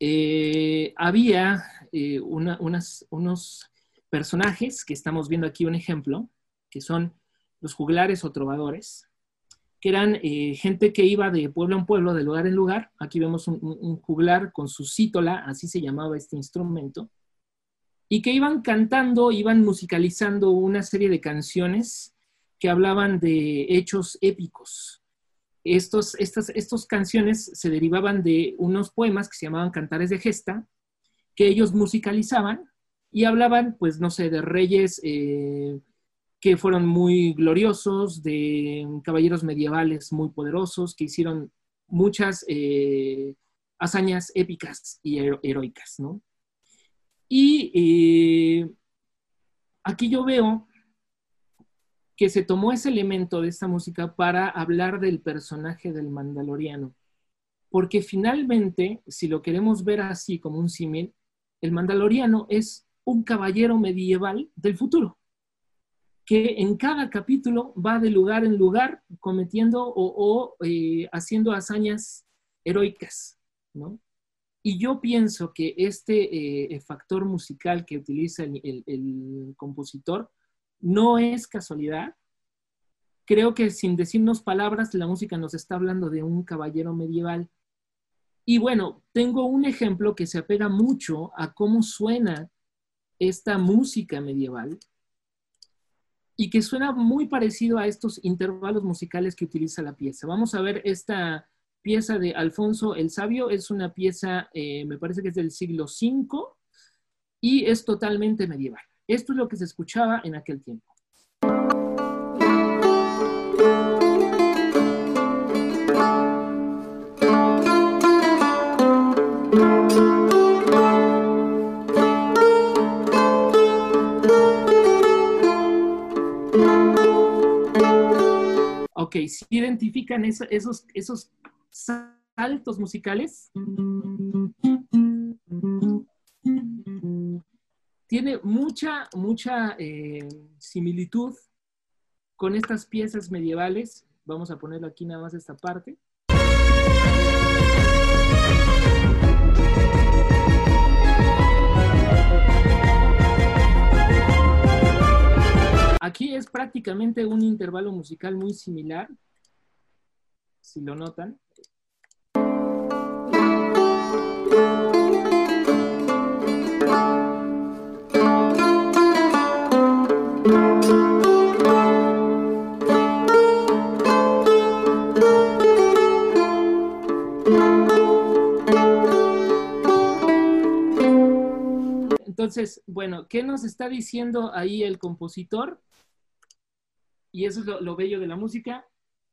eh, había eh, unos personajes que estamos viendo aquí un ejemplo, que son los juglares o trovadores, que eran eh, gente que iba de pueblo en pueblo, de lugar en lugar. Aquí vemos un, juglar con su cítola, así se llamaba este instrumento, y que iban cantando, iban musicalizando una serie de canciones que hablaban de hechos épicos, estos, estas estos canciones se derivaban de unos poemas que se llamaban Cantares de Gesta, que ellos musicalizaban y hablaban, pues, no sé, de reyes eh, que fueron muy gloriosos, de caballeros medievales muy poderosos, que hicieron muchas eh, hazañas épicas y heroicas, ¿no? Y eh, aquí yo veo que se tomó ese elemento de esta música para hablar del personaje del Mandaloriano. Porque finalmente, si lo queremos ver así como un símil, el Mandaloriano es un caballero medieval del futuro, que en cada capítulo va de lugar en lugar cometiendo o, eh, haciendo hazañas heroicas, ¿no? Y yo pienso que este eh, factor musical que utiliza el compositor no es casualidad. Creo que sin decirnos palabras, la música nos está hablando de un caballero medieval Y bueno, tengo un ejemplo que se apega mucho a cómo suena esta música medieval y que suena muy parecido a estos intervalos musicales que utiliza la pieza. Vamos a ver esta pieza de Alfonso el Sabio, es una pieza, eh, me parece que es del siglo V y es totalmente medieval. Esto es lo que se escuchaba en aquel tiempo. Ok, si identifican esos, esos saltos musicales, tiene mucha, mucha eh, similitud con estas piezas medievales. Vamos a ponerlo aquí nada más esta parte. Aquí es prácticamente un intervalo musical muy similar, si lo notan. Entonces, bueno, ¿qué nos está diciendo ahí el compositor? y eso es lo, bello de la música,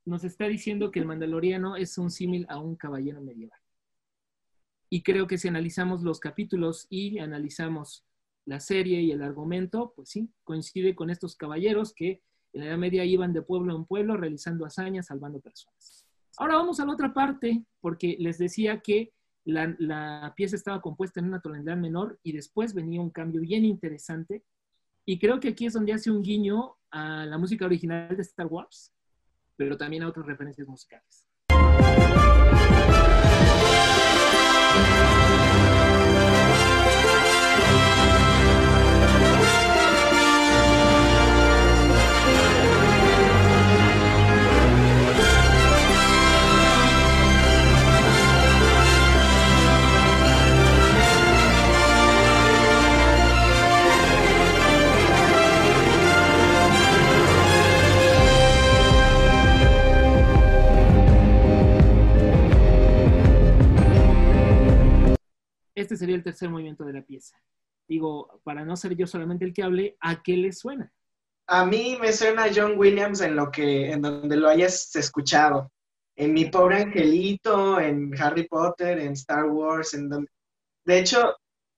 nos está diciendo que el mandaloriano es un símil a un caballero medieval. Y creo que si analizamos los capítulos y analizamos la serie y el argumento, pues sí, coincide con estos caballeros que en la Edad Media iban de pueblo en pueblo realizando hazañas, salvando personas. Ahora vamos a la otra parte, porque les decía que la, la pieza estaba compuesta en una tonalidad menor y después venía un cambio bien interesante. Y creo que aquí es donde hace un guiño a la música original de Star Wars, pero también a otras referencias musicales. El tercer movimiento de la pieza. Digo, para no ser yo solamente el que hable, ¿a qué le suena? A mí me suena John Williams en lo que, en donde lo hayas escuchado. En Mi Pobre Angelito, en Harry Potter, en Star Wars, en donde... De hecho,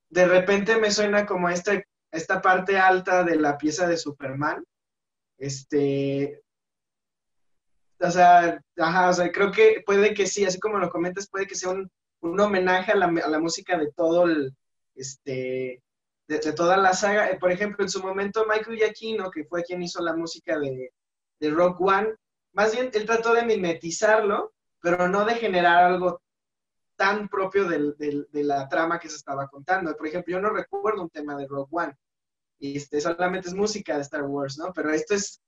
de repente me suena como esta, esta parte alta de la pieza de Superman. Este, o sea, ajá, o sea, creo que puede que sí, así como lo comentas, puede que sea un, un homenaje a la, a la, música de todo el, este, de, toda la saga. Eh, por ejemplo, en su momento Michael Giacchino, que fue quien hizo la música de, de Rock One, más bien él trató de mimetizarlo, pero no de generar algo tan propio de la trama que se estaba contando. Por ejemplo, yo no recuerdo un tema de Rock One, este, solamente es música de Star Wars, ¿no? Pero esto es,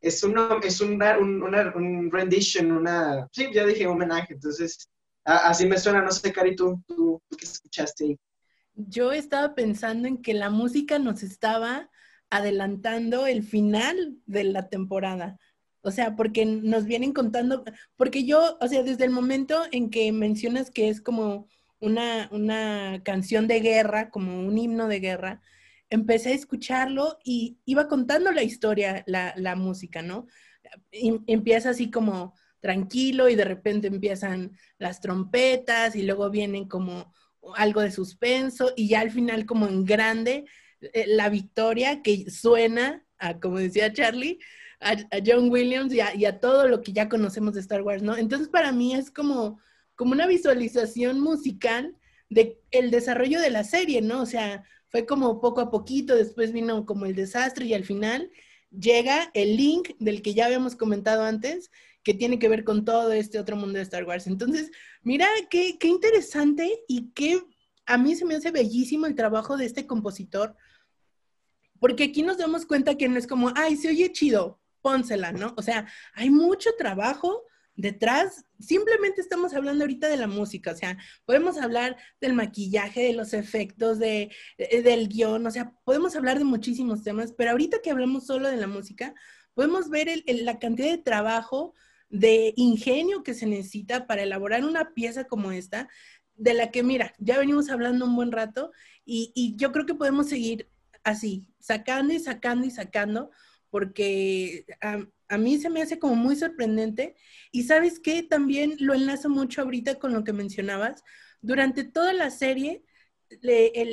es, uno, es una, una, un rendition, una, sí, ya dije homenaje, entonces así me suena, no sé, Cari, tú, tú, qué escuchaste ahí. Yo estaba pensando en que la música nos estaba adelantando el final de la temporada. O sea, porque nos vienen contando, porque yo, o sea, desde el momento en que mencionas que es como una, una canción de guerra, como un himno de guerra, empecé a escucharlo y iba contando la historia, la, la música, ¿no? Empieza así como, tranquilo y de repente empiezan las trompetas y luego vienen como algo de suspenso y ya al final como en grande eh, la victoria que suena a, como decía Charlie, a, John Williams y a, todo lo que ya conocemos de Star Wars, ¿no? Entonces para mí es como, como una visualización musical de el desarrollo de la serie, ¿no? O sea, fue como poco a poquito, después vino como el desastre y al final llega el link del que ya habíamos comentado antes, que tiene que ver con todo este otro mundo de Star Wars. Entonces, mira qué, qué interesante y qué a mí se me hace bellísimo el trabajo de este compositor, porque aquí nos damos cuenta que no es como, ay, se oye chido, pónsela, ¿no? O sea, hay mucho trabajo detrás, simplemente estamos hablando ahorita de la música, o sea, podemos hablar del maquillaje, de los efectos, de, del guion, o sea, podemos hablar de muchísimos temas, pero ahorita que hablamos solo de la música, podemos ver la cantidad de trabajo, de ingenio que se necesita para elaborar una pieza como esta, de la que, mira, ya venimos hablando un buen rato y, yo creo que podemos seguir así, sacando y sacando y sacando, porque a, mí se me hace como muy sorprendente. Y sabes qué, también lo enlazo mucho ahorita con lo que mencionabas. Durante toda la serie,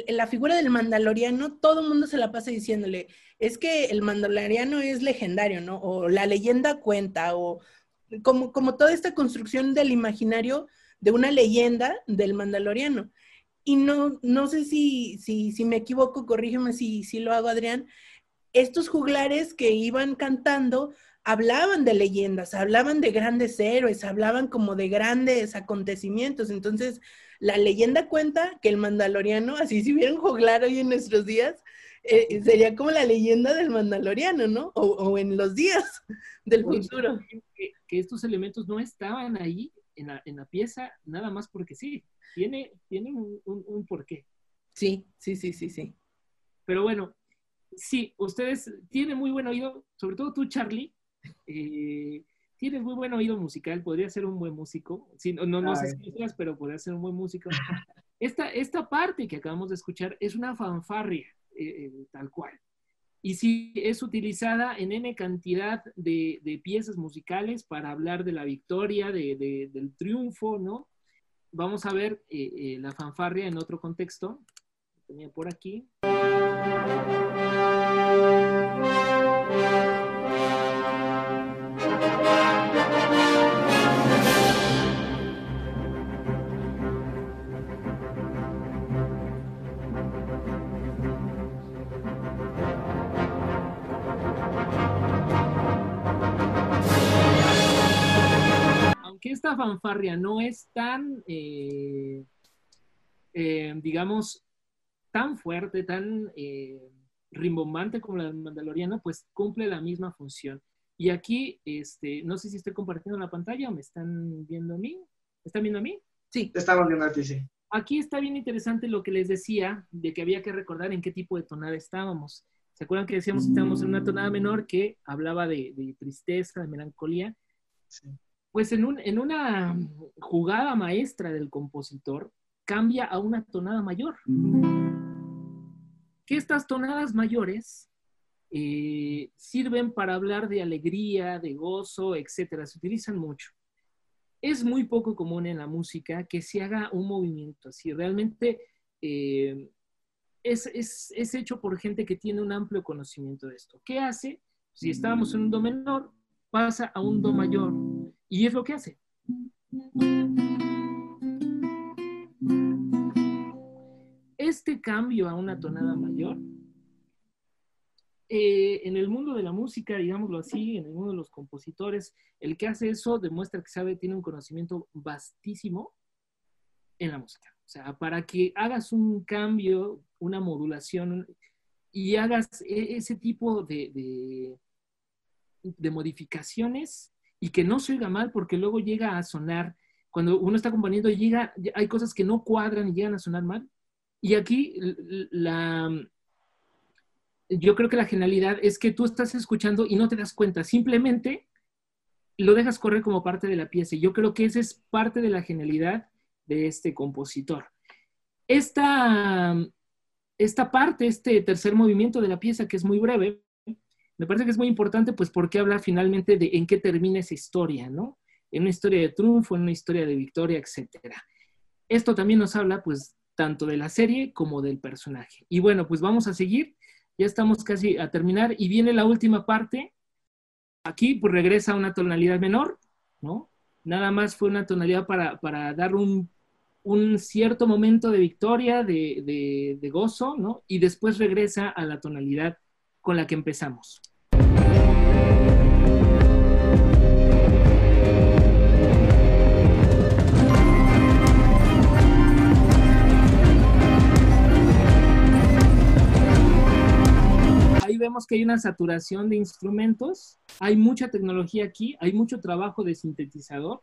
la figura del mandaloriano, todo el mundo se la pasa diciéndole, es que el mandaloriano es legendario, ¿no? O la leyenda cuenta, o como, como toda esta construcción del imaginario de una leyenda del mandaloriano. Y no, no sé si, si, si me equivoco, corrígeme si, si lo hago, Adrián. Estos juglares que iban cantando hablaban de leyendas, hablaban de grandes héroes, hablaban como de grandes acontecimientos. Entonces, la leyenda cuenta que el mandaloriano, así si hubiera un juglar hoy en nuestros días, eh, sería como la leyenda del mandaloriano, ¿no? O, en los días del futuro. Que, que, estos elementos no estaban ahí en la, en la pieza nada más porque sí, tiene, tiene un, un, porqué. Sí, sí, sí, sí, sí. Pero bueno, sí, ustedes tienen muy buen oído, sobre todo tú, Charlie, eh, tienes muy buen oído musical, podría ser un buen músico. Sí, no, no, sé si pero podría ser un buen músico. Esta, esta parte que acabamos de escuchar es una fanfarria, eh, eh, tal cual. Y sí, es utilizada en N cantidad de, piezas musicales para hablar de la victoria, de, del triunfo, ¿no? Vamos a ver eh, la fanfarria en otro contexto. Tenía por aquí. Que esta fanfarria no es tan, eh, eh, digamos, tan fuerte, tan eh, rimbombante como la del Mandaloriano, pues cumple la misma función. Y aquí, este, no sé si estoy compartiendo la pantalla o me están viendo a mí. ¿Están viendo a mí? Sí. Te estamos viendo a ti, sí. Aquí está bien interesante lo que les decía de que había que recordar en qué tipo de tonada estábamos. ¿Se acuerdan que decíamos que estábamos en una tonada menor que hablaba de, de tristeza, de melancolía? Sí pues en, una jugada maestra del compositor, cambia a una tonada mayor. Que estas tonadas mayores eh, sirven para hablar de alegría, de gozo, etcétera. Se utilizan mucho. Es muy poco común en la música que se haga un movimiento así. Realmente eh, es, es, hecho por gente que tiene un amplio conocimiento de esto. ¿Qué hace? Si estábamos en un do menor, pasa a un do mayor y es lo que hace. Este cambio a una tonada mayor, eh, en el mundo de la música, digámoslo así, en el mundo de los compositores, el que hace eso demuestra que sabe, tiene un conocimiento vastísimo en la música. O sea, para que hagas un cambio, una modulación y hagas e, ese tipo de, de, de modificaciones, y que no se oiga mal porque luego llega a sonar, cuando uno está componiendo, llega, hay cosas que no cuadran y llegan a sonar mal. Y aquí la, yo creo que la genialidad es que tú estás escuchando y no te das cuenta, simplemente lo dejas correr como parte de la pieza. Y yo creo que esa es parte de la genialidad de este compositor. Esta, esta parte, este tercer movimiento de la pieza, que es muy breve, me parece que es muy importante, pues, porque habla finalmente de en qué termina esa historia, ¿no? En una historia de triunfo, en una historia de victoria, etcétera. Esto también nos habla, pues, tanto de la serie como del personaje. Y bueno, pues vamos a seguir. Ya estamos casi a terminar y viene la última parte. Aquí, pues, regresa a una tonalidad menor, ¿no? Nada más fue una tonalidad para, para dar un, un, cierto momento de victoria, de, de, de gozo, ¿no? Y después regresa a la tonalidad con la que empezamos. Ahí vemos que hay una saturación de instrumentos, hay mucha tecnología aquí, hay mucho trabajo de sintetizador,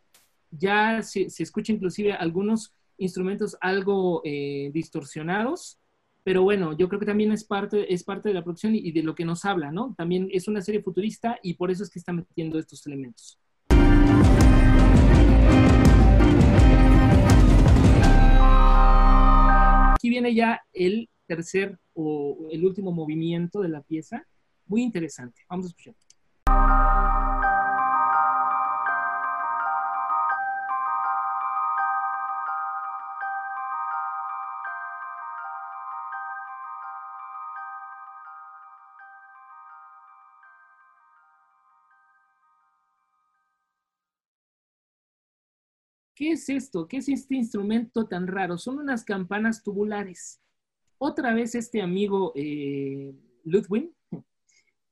ya se, se escucha inclusive algunos instrumentos algo eh, distorsionados, pero bueno, yo creo que también es parte, es parte de la producción y, de lo que nos habla, ¿no? También es una serie futurista y por eso es que está metiendo estos elementos. Aquí viene ya el tercer o el último movimiento de la pieza, muy interesante. Vamos a escuchar. ¿Qué es esto? ¿Qué es este instrumento tan raro? Son unas campanas tubulares. Otra vez este amigo eh, Ludwig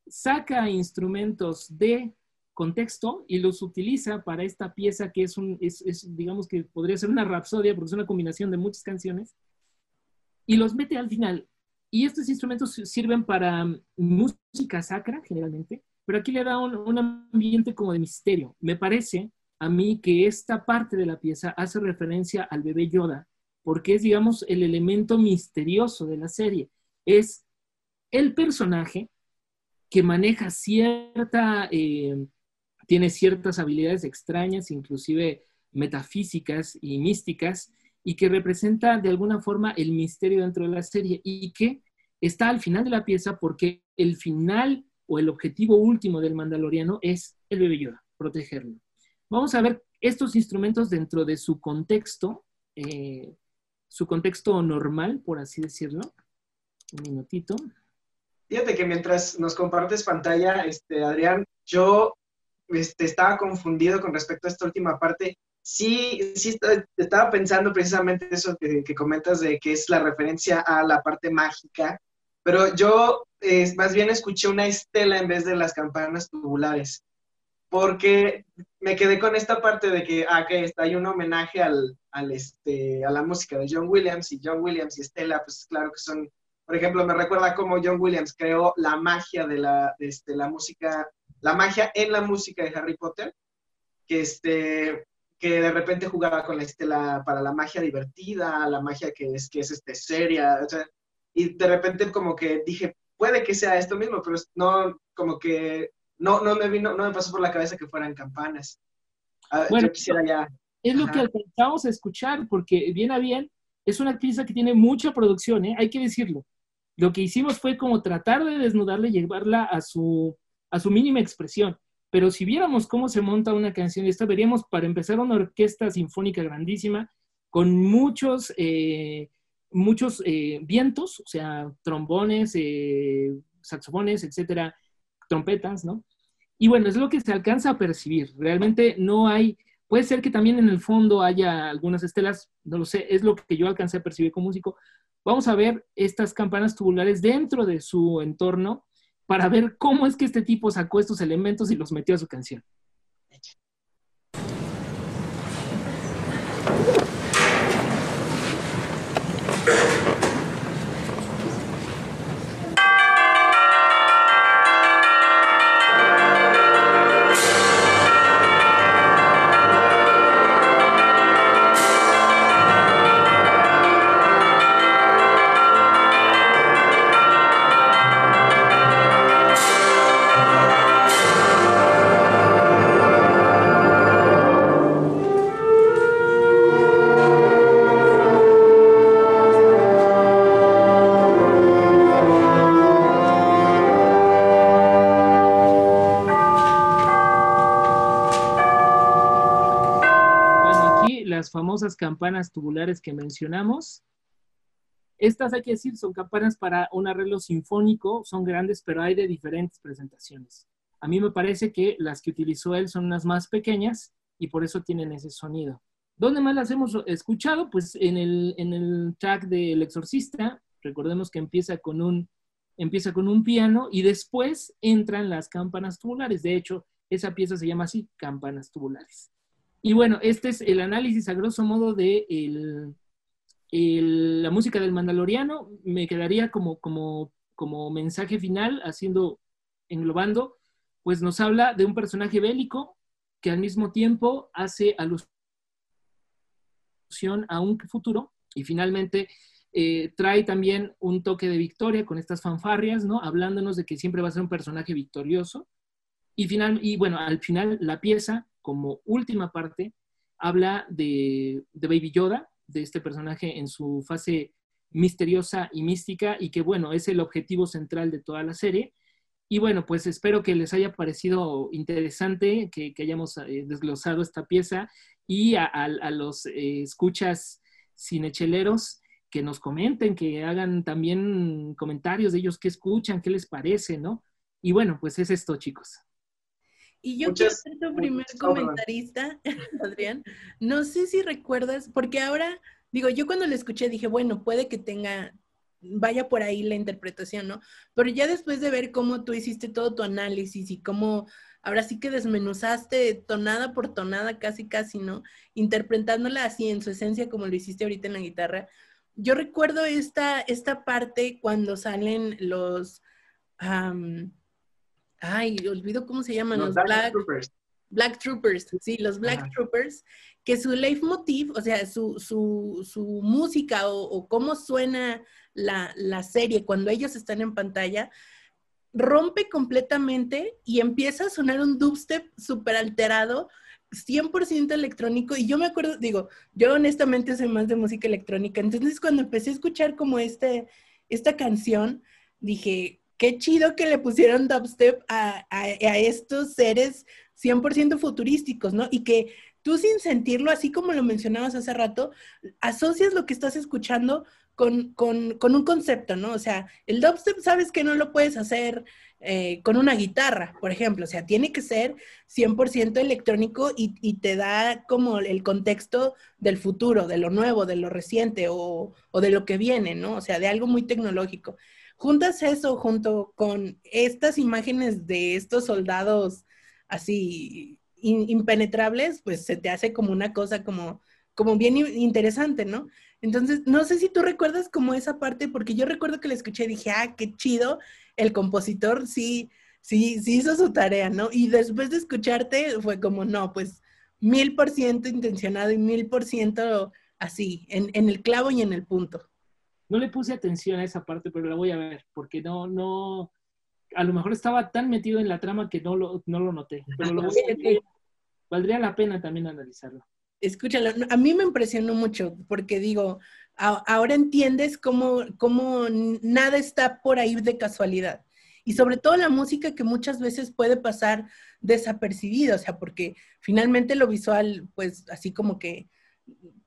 saca instrumentos de contexto y los utiliza para esta pieza que es un, es, es, digamos que podría ser una rapsodia porque es una combinación de muchas canciones y los mete al final. Y estos instrumentos sirven para música sacra generalmente, pero aquí le da un ambiente como de misterio. Me parece a mí que esta parte de la pieza hace referencia al bebé Yoda, porque es, digamos, el elemento misterioso de la serie. Es el personaje que maneja cierta, eh, tiene ciertas habilidades extrañas, inclusive metafísicas y místicas, y que representa de alguna forma el misterio dentro de la serie y que está al final de la pieza porque el final o el objetivo último del mandaloriano es el bebé Yoda, protegerlo. Vamos a ver estos instrumentos dentro de su contexto, eh, su contexto normal, por así decirlo. Un minutito. Fíjate que mientras nos compartes pantalla, este, Adrián, yo este, estaba confundido con respecto a esta última parte. Sí, sí estaba pensando precisamente eso que, comentas de que es la referencia a la parte mágica, pero yo eh, más bien escuché una estela en vez de las campanas tubulares porque me quedé con esta parte de que, ah, está, hay un homenaje al, al, este, a la música de John Williams, y John Williams y Estela, pues claro que son, por ejemplo, me recuerda cómo John Williams creó la magia de la, este, la música, la magia en la música de Harry Potter, que, este, que de repente jugaba con la estela para la magia divertida, la magia que es, que es este, seria, o sea, y de repente como que dije, puede que sea esto mismo, pero no, como que no, no me vino, no me pasó por la cabeza que fueran campanas. Ah, bueno, yo quisiera ya. Es lo que alcanzamos a escuchar, porque bien a bien, es una pieza que tiene mucha producción, ¿eh? hay que decirlo. Lo que hicimos fue como tratar de desnudarla y llevarla a su, a su mínima expresión. Pero si viéramos cómo se monta una canción esta, veríamos para empezar una orquesta sinfónica grandísima con muchos, eh, muchos eh, vientos, o sea, trombones, eh, saxofones, etcétera, trompetas, ¿no? Y bueno, es lo que se alcanza a percibir. Realmente no hay, puede ser que también en el fondo haya algunas estelas, no lo sé, es lo que yo alcancé a percibir como músico. Vamos a ver estas campanas tubulares dentro de su entorno para ver cómo es que este tipo sacó estos elementos y los metió a su canción. Famosas campanas tubulares que mencionamos. Estas, hay que decir, son campanas para un arreglo sinfónico, son grandes, pero hay de diferentes presentaciones. A mí me parece que las que utilizó él son unas más pequeñas y por eso tienen ese sonido. ¿Dónde más las hemos escuchado? Pues en el, en el track del Exorcista, recordemos que empieza con, un, empieza con un piano y después entran las campanas tubulares. De hecho, esa pieza se llama así, campanas tubulares. Y bueno, este es el análisis a grosso modo de la música del Mandaloriano. Me quedaría como, como, como mensaje final haciendo englobando, pues nos habla de un personaje bélico que al mismo tiempo hace alusión a un futuro y finalmente eh, trae también un toque de victoria con estas fanfarrias, ¿no? Hablándonos de que siempre va a ser un personaje victorioso. Y, final, y bueno, al final la pieza, como última parte, habla de, Baby Yoda, de este personaje en su fase misteriosa y mística y que bueno, es el objetivo central de toda la serie. Y bueno, pues espero que les haya parecido interesante que, hayamos eh, desglosado esta pieza y a, los eh, escuchas cinecheleros que nos comenten, que hagan también comentarios de ellos, qué escuchan, qué les parece, ¿no? Y bueno, pues es esto, chicos. Y yo quiero ser tu primer comentarista, [laughs] Adrián. No sé si recuerdas, porque ahora, digo, yo cuando lo escuché dije, bueno, puede que tenga, vaya por ahí la interpretación, ¿no? Pero ya después de ver cómo tú hiciste todo tu análisis y cómo ahora sí que desmenuzaste tonada por tonada, casi, casi, ¿no? Interpretándola así en su esencia como lo hiciste ahorita en la guitarra. Yo recuerdo esta, esta parte cuando salen los... ay, olvido cómo se llaman, los, Black, Troopers. Black Troopers, sí, los Black Troopers, que su leitmotiv, o sea, su, su, música o, cómo suena la, la, serie cuando ellos están en pantalla, rompe completamente y empieza a sonar un dubstep súper alterado, 100% electrónico. Y yo me acuerdo, digo, yo honestamente soy más de música electrónica. Entonces, cuando empecé a escuchar como este, esta canción, dije, qué chido que le pusieron dubstep a, a estos seres 100% futurísticos, ¿no? Y que tú sin sentirlo, así como lo mencionabas hace rato, asocias lo que estás escuchando con, un concepto, ¿no? O sea, el dubstep sabes que no lo puedes hacer eh, con una guitarra, por ejemplo, o sea, tiene que ser 100% electrónico y, y, te da como el contexto del futuro, de lo nuevo, de lo reciente o, de lo que viene, ¿no? O sea, de algo muy tecnológico. Juntas eso junto con estas imágenes de estos soldados así impenetrables, pues se te hace como una cosa como, como bien interesante, ¿no? Entonces, no sé si tú recuerdas como esa parte, porque yo recuerdo que la escuché y dije, ah, qué chido, el compositor sí, sí, sí hizo su tarea, ¿no? Y después de escucharte fue como, no, pues mil por ciento intencionado y mil por ciento así, en, en, el clavo y en el punto. No le puse atención a esa parte, pero la voy a ver, porque no, no, a lo mejor estaba tan metido en la trama que no lo, no lo noté, pero lo voy a Valdría la pena también analizarlo escúchalo, a mí me impresionó mucho porque digo, ahora entiendes cómo, cómo nada está por ahí de casualidad. Y sobre todo la música que muchas veces puede pasar desapercibida, o sea, porque finalmente lo visual, pues así como que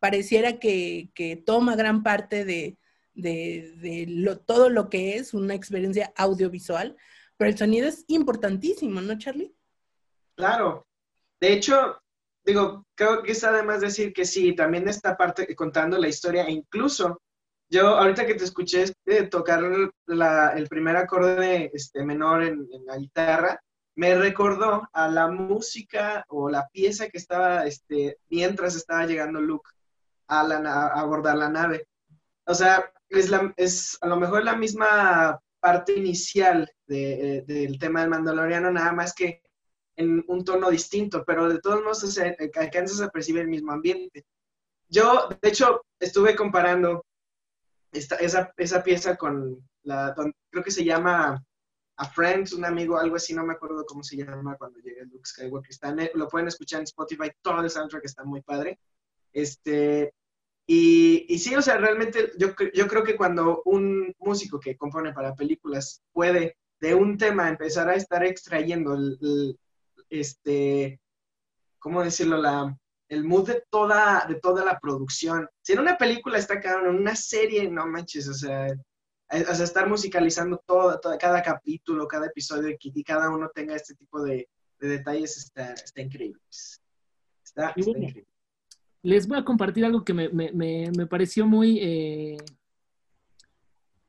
pareciera que, toma gran parte de, lo, todo lo que es una experiencia audiovisual, pero el sonido es importantísimo, ¿no, Charlie? Claro. De hecho, digo, creo que está además decir que sí, también esta parte contando la historia, incluso yo ahorita que te escuché este, tocar el primer acorde este, menor en, la guitarra, me recordó a la música o la pieza que estaba este, mientras estaba llegando Luke a, la, a abordar la nave. O sea, es, la, es a lo mejor la misma parte inicial de, del tema del Mandaloriano, nada más que en un tono distinto, pero de todos modos se, alcanzas a percibir el mismo ambiente. Yo, de hecho, estuve comparando esta, esa, esa, pieza con la, creo que se llama A Friend, un amigo, algo así, no me acuerdo cómo se llama cuando llegue Luke Skywalker. Está lo pueden escuchar en Spotify, todo el soundtrack está muy padre. Este, y, y sí, o sea, realmente yo, yo creo que cuando un músico que compone para películas puede de un tema empezar a estar extrayendo el, este, ¿cómo decirlo? La, el mood de toda, de toda la producción. Si en una película está cada en una serie, no manches, o sea, o sea estar musicalizando todo, cada capítulo, cada episodio y, cada uno tenga este tipo de, detalles está, está increíble. Está, increíble. Les voy a compartir algo que me, me, me, pareció muy, eh,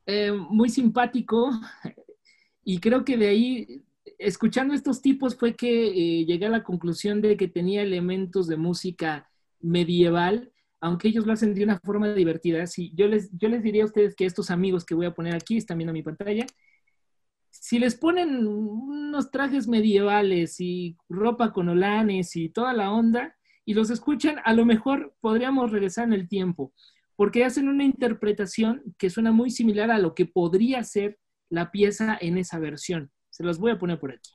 eh, muy simpático [laughs] y creo que de ahí escuchando estos tipos fue que eh, llegué a la conclusión de que tenía elementos de música medieval, aunque ellos lo hacen de una forma divertida. Si yo, les, yo les diría a ustedes que estos amigos que voy a poner aquí, están viendo mi pantalla, si les ponen unos trajes medievales y ropa con olanes y toda la onda y los escuchan, a lo mejor podríamos regresar en el tiempo, porque hacen una interpretación que suena muy similar a lo que podría ser la pieza en esa versión. Se los voy a poner por aquí.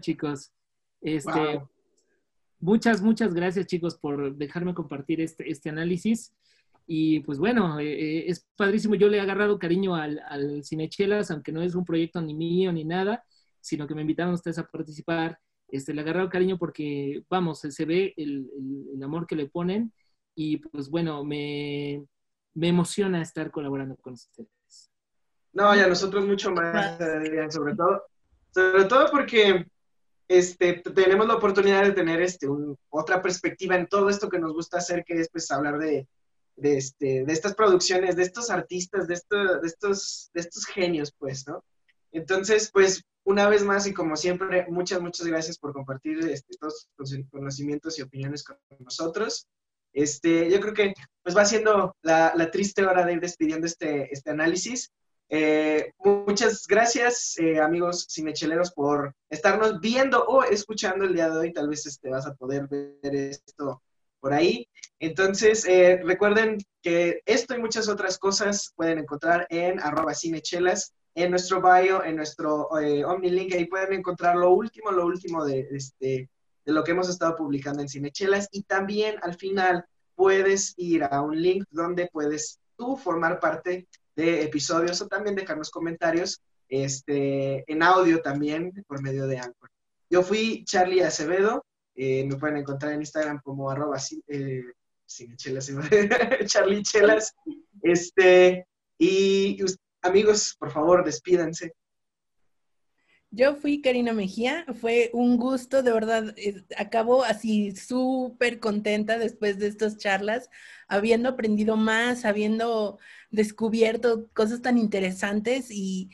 Chicos, este, muchas, muchas gracias, chicos, por dejarme compartir este, este análisis. Y pues bueno, eh, eh, es padrísimo. Yo le he agarrado cariño al, al Cinechelas, aunque no es un proyecto ni mío ni nada, sino que me invitaron ustedes a participar. Este, le he agarrado cariño porque, vamos, se ve el, el, amor que le ponen y pues bueno, me, me emociona estar colaborando con ustedes. No, y a nosotros mucho más, sobre todo, sobre todo porque este, tenemos la oportunidad de tener este, otra perspectiva en todo esto que nos gusta hacer, que es pues hablar de, de, este, de estas producciones, de estos artistas, de, esto, de, estos, de estos genios, pues, ¿no? Entonces, pues, una vez más y como siempre, muchas, muchas gracias por compartir este, todos sus conocimientos y opiniones con nosotros. Este, yo creo que pues va siendo la, la triste hora de ir despidiendo este, este análisis. Eh, muchas gracias, eh, amigos cinecheleros, por estarnos viendo o escuchando el día de hoy. Tal vez este, vas a poder ver esto por ahí. Entonces, eh, recuerden que esto y muchas otras cosas pueden encontrar en arroba cinechelas, en nuestro bio, en nuestro OmniLink. Ahí pueden encontrar lo último, lo último de, este, de lo que hemos estado publicando en Cinechelas. Y también al final puedes ir a un link donde puedes tú formar parte episodios o también dejarnos comentarios este, en audio también por medio de Anchor. Yo fui Charlie Acevedo, eh, me pueden encontrar en Instagram como arroba eh, [laughs] Charlie Chelas. Este, y amigos, por favor, despídanse. Yo fui Karina Mejía, fue un gusto, de verdad, eh, acabo así súper contenta después de estas charlas, habiendo aprendido más, habiendo descubierto cosas tan interesantes y,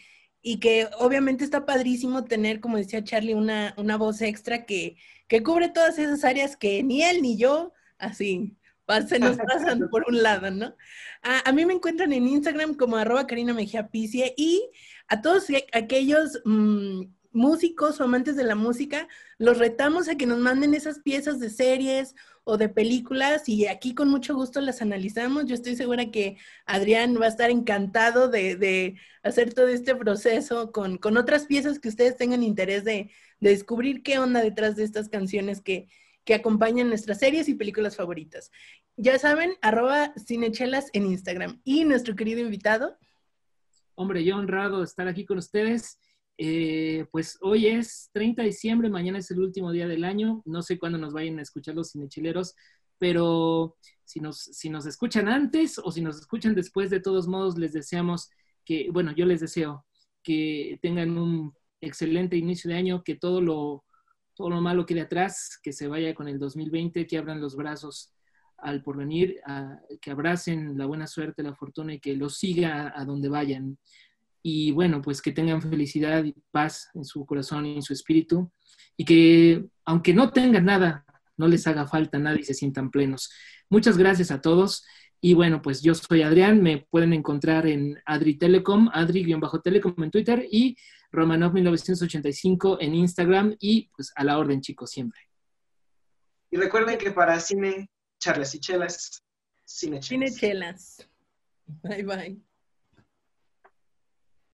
que obviamente está padrísimo tener, como decía Charlie, una, una voz extra que, que, cubre todas esas áreas que ni él ni yo, así, se nos pasan [laughs] por un lado, ¿no? A, mí me encuentran en Instagram como arroba Karina Mejía Picie y a todos aquellos mm, músicos o amantes de la música, los retamos a que nos manden esas piezas de series o de películas y aquí con mucho gusto las analizamos. Yo estoy segura que Adrián va a estar encantado de, hacer todo este proceso con, otras piezas que ustedes tengan interés de, descubrir qué onda detrás de estas canciones que, que acompañan nuestras series y películas favoritas. Ya saben, arroba cinechelas en Instagram. Y nuestro querido invitado, Hombre, yo honrado estar aquí con ustedes. Eh, pues hoy es 30 de diciembre, mañana es el último día del año. No sé cuándo nos vayan a escuchar los cinechileros, pero si nos, si nos escuchan antes o si nos escuchan después, de todos modos, les deseamos que, bueno, yo les deseo que tengan un excelente inicio de año, que todo lo, todo lo malo quede atrás, que se vaya con el 2020, que abran los brazos al porvenir, a, que abracen la buena suerte, la fortuna y que los siga a donde vayan. Y bueno, pues que tengan felicidad y paz en su corazón y en su espíritu. Y que aunque no tengan nada, no les haga falta nada y se sientan plenos. Muchas gracias a todos. Y bueno, pues yo soy Adrián, me pueden encontrar en Adri Telecom, Adri-Telecom en Twitter y Romanov1985 en Instagram y pues a la orden chicos siempre. Y recuerden que para cine charlas y chelas, cine chelas. Cine chelas. Bye bye.